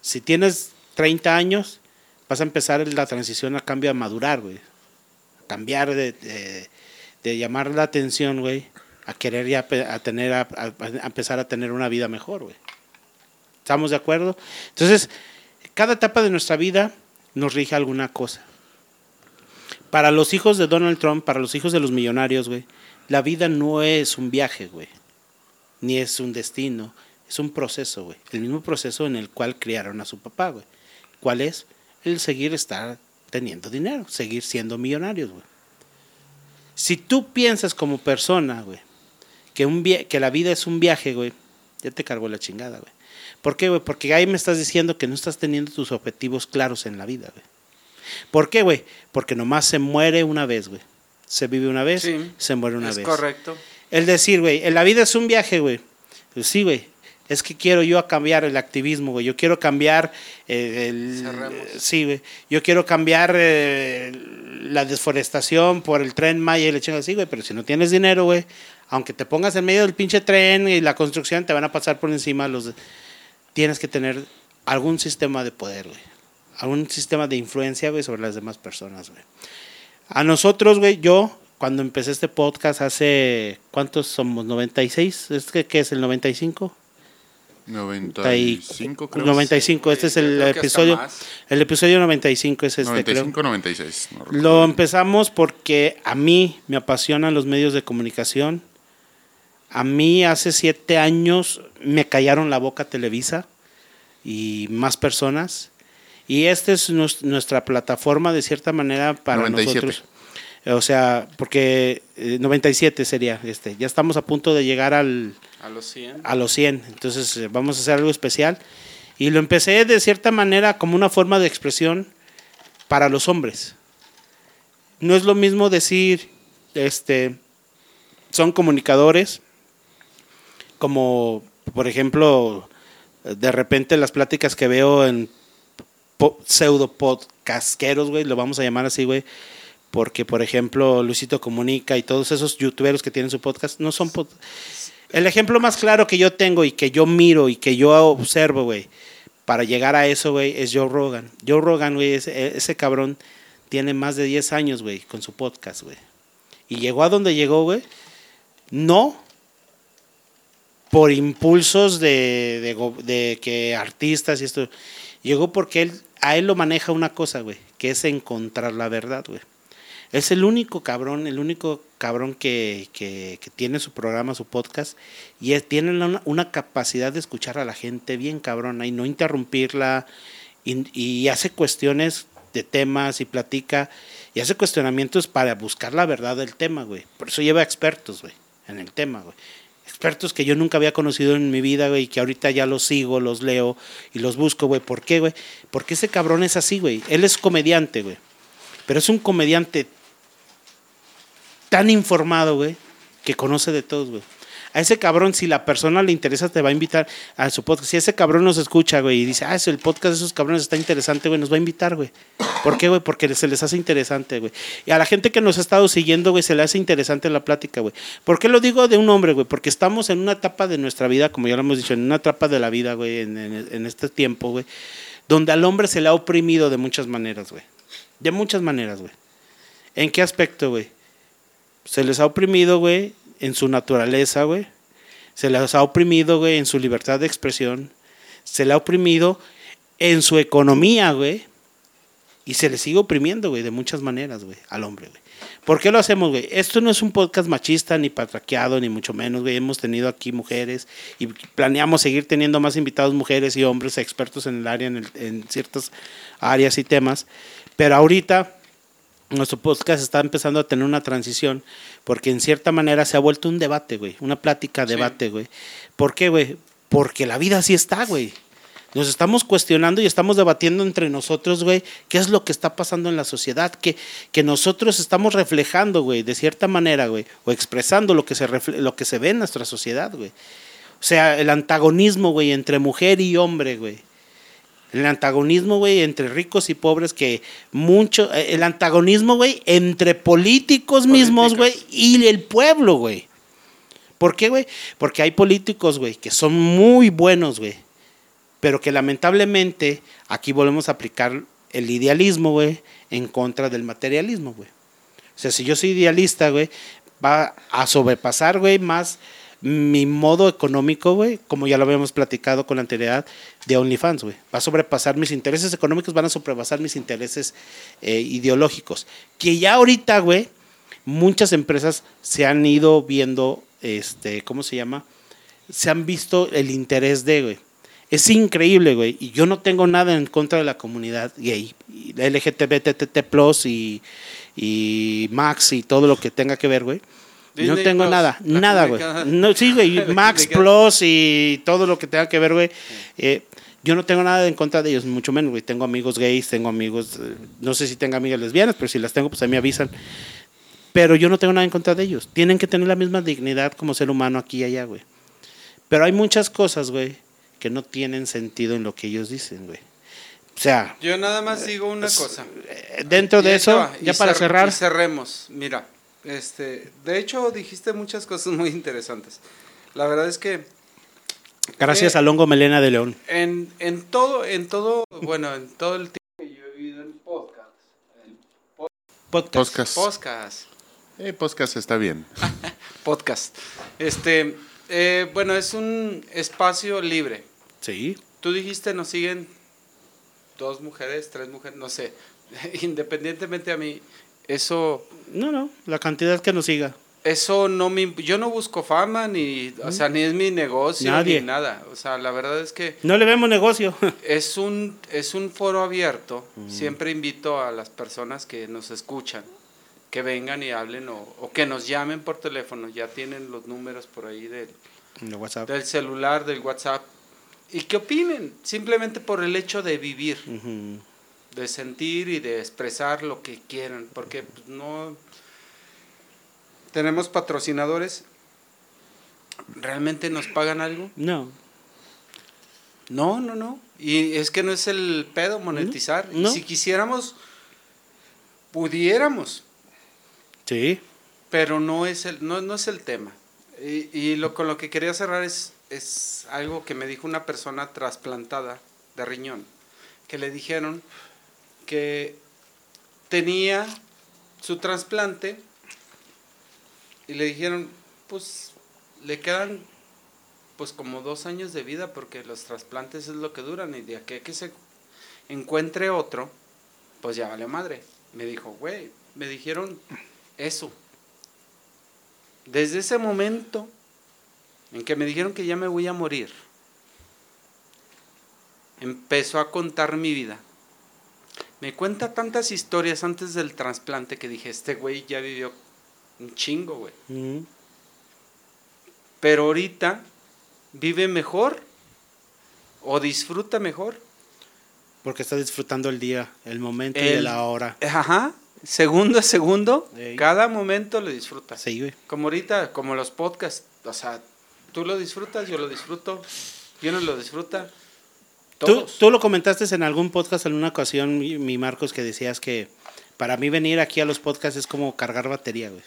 Si tienes 30 años, vas a empezar la transición a cambio a madurar, güey. Cambiar de, de- llamar la atención, güey, a querer ya a tener, a- a empezar a tener una vida mejor, güey. ¿Estamos de acuerdo? Entonces, cada etapa de nuestra vida nos rige alguna cosa. Para los hijos de Donald Trump, para los hijos de los millonarios, güey, la vida no es un viaje, güey. Ni es un destino. Es un proceso, güey. El mismo proceso en el cual criaron a su papá, güey. ¿Cuál es? El seguir estar teniendo dinero, seguir siendo millonarios, güey. Si tú piensas como persona, güey, que, un que la vida es un viaje, güey, ya te cargó la chingada, güey. ¿Por qué, güey? Porque ahí me estás diciendo que no estás teniendo tus objetivos claros en la vida, güey. ¿Por qué, güey? Porque nomás se muere una vez, güey. Se vive una vez, Sí, se muere una es vez. correcto. El decir, güey, en la vida es un viaje, güey. Pues sí, güey. Es que quiero yo a cambiar el activismo, güey. Yo quiero cambiar eh, el... Sí, güey. Yo quiero cambiar eh, la desforestación por el tren Maya y le chingas así, güey. Pero si no tienes dinero, güey, aunque te pongas en medio del pinche tren y la construcción, te van a pasar por encima los... de- Tienes que tener algún sistema de poder, güey. Algún sistema de influencia, güey, sobre las demás personas, güey. A nosotros, güey, yo, cuando empecé este podcast hace, ¿cuántos somos? ¿96? ¿Es que, ¿Qué es el 95? 95, creo. 95, este es el episodio, el episodio 95 es este, creo. 95, 96. no recuerdo. Lo empezamos porque a mí me apasionan los medios de comunicación. A mí hace siete años me callaron la boca Televisa y más personas. Y esta es nues- nuestra plataforma de cierta manera para 97. nosotros. O sea, porque eh, 97 sería este. Ya estamos a punto de llegar al, A los 100. a los 100. Entonces eh, vamos a hacer algo especial. Y lo empecé de cierta manera como una forma de expresión para los hombres. No es lo mismo decir, este, son comunicadores, como por ejemplo, de repente las pláticas que veo en po- pseudo podcasqueros, güey, lo vamos a llamar así, güey, porque por ejemplo Luisito Comunica y todos esos youtuberos que tienen su podcast no son pod- el ejemplo más claro que yo tengo y que yo miro y que yo observo, güey, para llegar a eso, güey, es Joe Rogan. Joe Rogan, güey, ese, cabrón tiene más de 10 años, güey, con su podcast, güey. Y llegó a donde llegó, güey, no por impulsos de, de, de que artistas y esto. Llegó porque él, a él lo maneja una cosa, güey, que es encontrar la verdad, güey. Es el único cabrón, el único cabrón que, que- tiene su programa, su podcast, y es- tiene una, una capacidad de escuchar a la gente bien cabrona y no interrumpirla, y, y hace cuestiones de temas y platica, y hace cuestionamientos para buscar la verdad del tema, güey. Por eso lleva expertos, güey, en el tema, güey. Expertos que yo nunca había conocido en mi vida, güey, que ahorita ya los sigo, los leo y los busco, güey. ¿Por qué, güey? Porque ese cabrón es así, güey. Él es comediante, güey. Pero es un comediante tan informado, güey, que conoce de todos, güey. A ese cabrón, si la persona le interesa, te va a invitar a su podcast. Si ese cabrón nos escucha, güey, y dice, ah, el podcast de esos cabrones está interesante, güey, nos va a invitar, güey. ¿Por qué, güey? Porque se les hace interesante, güey. Y a la gente que nos ha estado siguiendo, güey, se le hace interesante la plática, güey. ¿Por qué lo digo de un hombre, güey? Porque estamos en una etapa de nuestra vida, como ya lo hemos dicho, en una etapa de la vida, güey, en, en- en este tiempo, güey, donde al hombre se le ha oprimido de muchas maneras, güey. De muchas maneras, güey. ¿En qué aspecto, güey? Se les ha oprimido, güey, en su naturaleza, güey. Se les ha oprimido, güey, en su libertad de expresión. Se le ha oprimido en su economía, güey. Y se le sigue oprimiendo, güey, de muchas maneras, güey, al hombre, güey. ¿Por qué lo hacemos, güey? Esto no es un podcast machista, ni patraqueado, ni mucho menos, güey. Hemos tenido aquí mujeres y planeamos seguir teniendo más invitados mujeres y hombres expertos en el área, en, el- en ciertas áreas y temas. Pero ahorita nuestro podcast está empezando a tener una transición porque en cierta manera se ha vuelto un debate, güey. Una plática, debate, güey. ¿Por qué, güey? Porque la vida así está, güey. Nos estamos cuestionando y estamos debatiendo entre nosotros, güey, qué es lo que está pasando en la sociedad, que, que nosotros estamos reflejando, güey, de cierta manera, güey, o expresando lo que se, lo que se ve en nuestra sociedad, güey. O sea, el antagonismo, güey, entre mujer y hombre, güey. El antagonismo, güey, entre ricos y pobres, que mucho. eh, El antagonismo, güey, entre políticos mismos, güey, y el pueblo, güey. ¿Por qué, güey? Porque hay políticos, güey, que son muy buenos, güey. Pero que lamentablemente aquí volvemos a aplicar el idealismo, güey, en contra del materialismo, güey. O sea, si yo soy idealista, güey, va a sobrepasar, güey, más mi modo económico, güey, como ya lo habíamos platicado con anterioridad, de OnlyFans, güey. Va a sobrepasar mis intereses económicos, van a sobrepasar mis intereses eh, ideológicos. Que ya ahorita, güey, muchas empresas se han ido viendo, este, ¿cómo se llama? Se han visto el interés de, güey. Es increíble, güey. Y yo no tengo nada en contra de la comunidad gay. La LGTBTT Plus y, y Max y todo lo que tenga que ver, güey. No tengo Plus, nada, nada, güey. No, sí, güey. Max. Plus y todo lo que tenga que ver, güey. Eh, yo no tengo nada en contra de ellos, mucho menos, güey. Tengo amigos gays, tengo amigos, eh, no sé si tengo amigas lesbianas, pero si las tengo, pues a mí me avisan. Pero yo no tengo nada en contra de ellos. Tienen que tener la misma dignidad como ser humano aquí y allá, güey. Pero hay muchas cosas, güey, que no tienen sentido en lo que ellos dicen, güey. O sea, Yo nada más digo una cosa. eh, dentro de eso, va, ya para cer- cerrar, cerremos. Mira, este, de hecho dijiste muchas cosas muy interesantes. La verdad es que gracias eh, a Longo Melena de León. en, en todo, en todo, bueno, en todo el tiempo que yo he vivido en podcast, en Podcast. Podcast. podcast, Eh, podcast está bien. podcast, este, eh, bueno, es un espacio libre. Sí. Tú dijiste, nos siguen dos mujeres, tres mujeres, no sé. Independientemente a mí, eso No, no, la cantidad que nos siga. Eso no me, yo no busco fama ni, o sea, ni es mi negocio Nadie. ni nada. O sea, la verdad es que No le vemos negocio. es un es un foro abierto. Siempre invito a las personas que nos escuchan que vengan y hablen o, o que nos llamen por teléfono. Ya tienen los números por ahí del, WhatsApp. del celular, del WhatsApp y que opinen simplemente por el hecho de vivir. De sentir y de expresar lo que quieran, porque pues, no tenemos patrocinadores. ¿Realmente nos pagan algo? No. No, no, no. Y es que no es el pedo monetizar. No. Y si quisiéramos, pudiéramos, Sí. pero no es el, no, no es el tema. Y, y lo con lo que quería cerrar es, es algo que me dijo una persona trasplantada de riñón, que le dijeron que tenía su trasplante y le dijeron, pues le quedan pues como dos años de vida porque los trasplantes es lo que duran y de aquí a que se encuentre otro, pues ya vale madre. Me dijo, güey, me dijeron eso. Desde ese momento en que me dijeron que ya me voy a morir, empezó a contar mi vida. Me cuenta tantas historias antes del trasplante que dije, este güey ya vivió un chingo, güey. Ujú. Pero ahorita vive mejor o disfruta mejor. Porque está disfrutando el día, el momento y la hora. Ajá, segundo a segundo, Ey. cada momento lo disfrutas. Sí, güey. Como ahorita, como los podcasts, o sea, tú lo disfrutas, yo lo disfruto, yo no lo disfruta. Tú, tú lo comentaste en algún podcast en una ocasión, mi, mi Marcos, que decías que para mí venir aquí a los podcasts es como cargar batería, güey.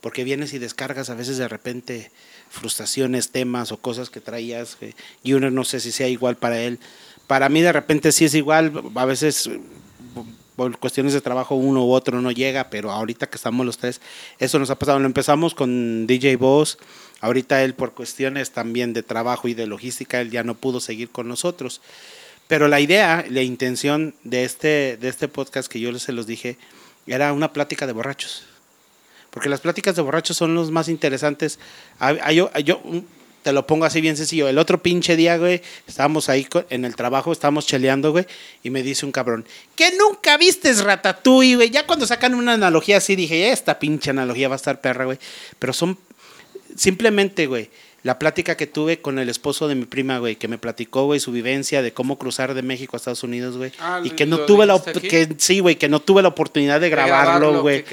Porque vienes y descargas a veces de repente frustraciones, temas o cosas que traías, güey, y uno no sé si sea igual para él. Para mí de repente sí es igual, a veces por cuestiones de trabajo uno u otro no llega, pero ahorita que estamos los tres, eso nos ha pasado. Lo empezamos con DJ Boss, ahorita él por cuestiones también de trabajo y de logística, él ya no pudo seguir con nosotros. Pero la idea, la intención de este, de este podcast que yo se los dije, era una plática de borrachos. Porque las pláticas de borrachos son los más interesantes. Yo, yo, te lo pongo así bien sencillo. El otro pinche día, güey, estábamos ahí en el trabajo, estábamos cheleando, güey, y me dice un cabrón, que nunca vistes Ratatouille, güey. Ya cuando sacan una analogía así, dije, esta pinche analogía va a estar perra, güey. Pero son simplemente, güey, la plática que tuve con el esposo de mi prima, güey, que me platicó, güey, su vivencia de cómo cruzar de México a Estados Unidos, güey. Ah, y que no tuve la que sí, güey, que no tuve la oportunidad de, grabarlo, güey.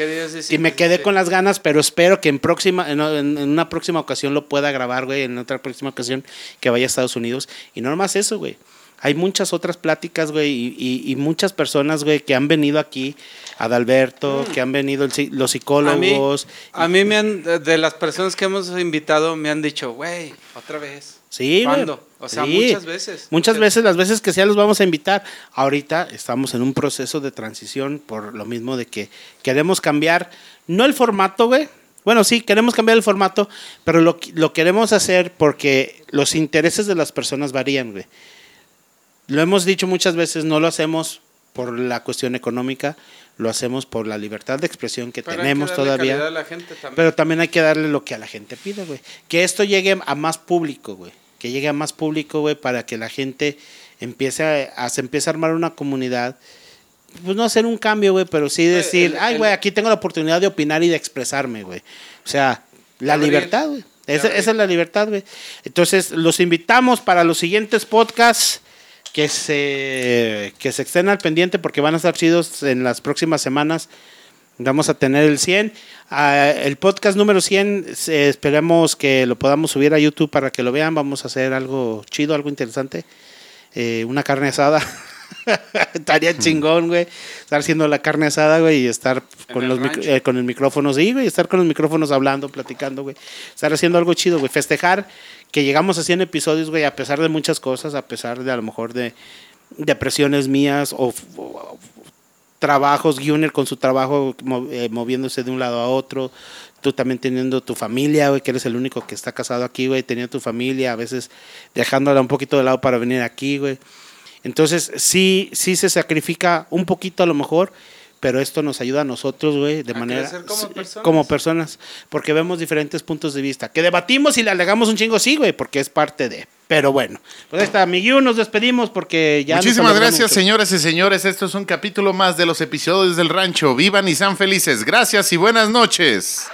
Y me quedé con las ganas, pero espero que en próxima en, una próxima ocasión lo pueda grabar, güey, en otra próxima ocasión que vaya a Estados Unidos y no más eso, güey hay muchas otras pláticas, güey, y, y, muchas personas, güey, que han venido aquí, Adalberto, mm. que han venido los psicólogos. A mí, me han, de las personas que hemos invitado, me han dicho, güey, otra vez. Sí, ¿Cuándo? O sea, muchas veces. Muchas veces, las veces que sea los vamos a invitar. Ahorita estamos en un proceso de transición por lo mismo de que queremos cambiar, no el formato, güey. Bueno, sí, queremos cambiar el formato, pero lo, lo queremos hacer porque los intereses de las personas varían, güey. Lo hemos dicho muchas veces, no lo hacemos por la cuestión económica, lo hacemos por la libertad de expresión que tenemos todavía. Pero también hay que darle lo que a la gente pide, güey. Que esto llegue a más público, güey. Que llegue a más público, güey, para que la gente empiece a, se empiece a armar una comunidad. Pues no hacer un cambio, güey, pero sí decir, ay, güey, aquí tengo la oportunidad de opinar y de expresarme, güey. O sea, la libertad, güey. Esa, esa es la libertad, güey. Entonces, los invitamos para los siguientes podcasts que se, que se estén al pendiente porque van a estar chidos en las próximas semanas. Vamos a tener el 100. Ah, el podcast número 100, esperemos que lo podamos subir a YouTube para que lo vean. Vamos a hacer algo chido, algo interesante. Eh, una carne asada. Estaría chingón, güey. Estar haciendo la carne asada, güey, y estar con, los eh, con el micrófono, sí, güey, estar con los micrófonos hablando, platicando, güey. Estar haciendo algo chido, güey. Festejar que llegamos a 100 episodios, güey, a pesar de muchas cosas, a pesar de a lo mejor de depresiones mías o, trabajos, Gunner con su trabajo eh, moviéndose de un lado a otro, tú también teniendo tu familia, güey, que eres el único que está casado aquí, güey, teniendo tu familia, a veces dejándola un poquito de lado para venir aquí, güey. Entonces, sí, sí se sacrifica un poquito a lo mejor, pero esto nos ayuda a nosotros, güey, de manera como personas. como personas, porque vemos diferentes puntos de vista, que debatimos y le alegamos un chingo, sí, güey, porque es parte de. Pero bueno, pues ahí está, Miguel, nos despedimos porque ya. Muchísimas gracias, señoras y señores. Esto es un capítulo más de los episodios del rancho. Vivan y sean felices. Gracias y buenas noches.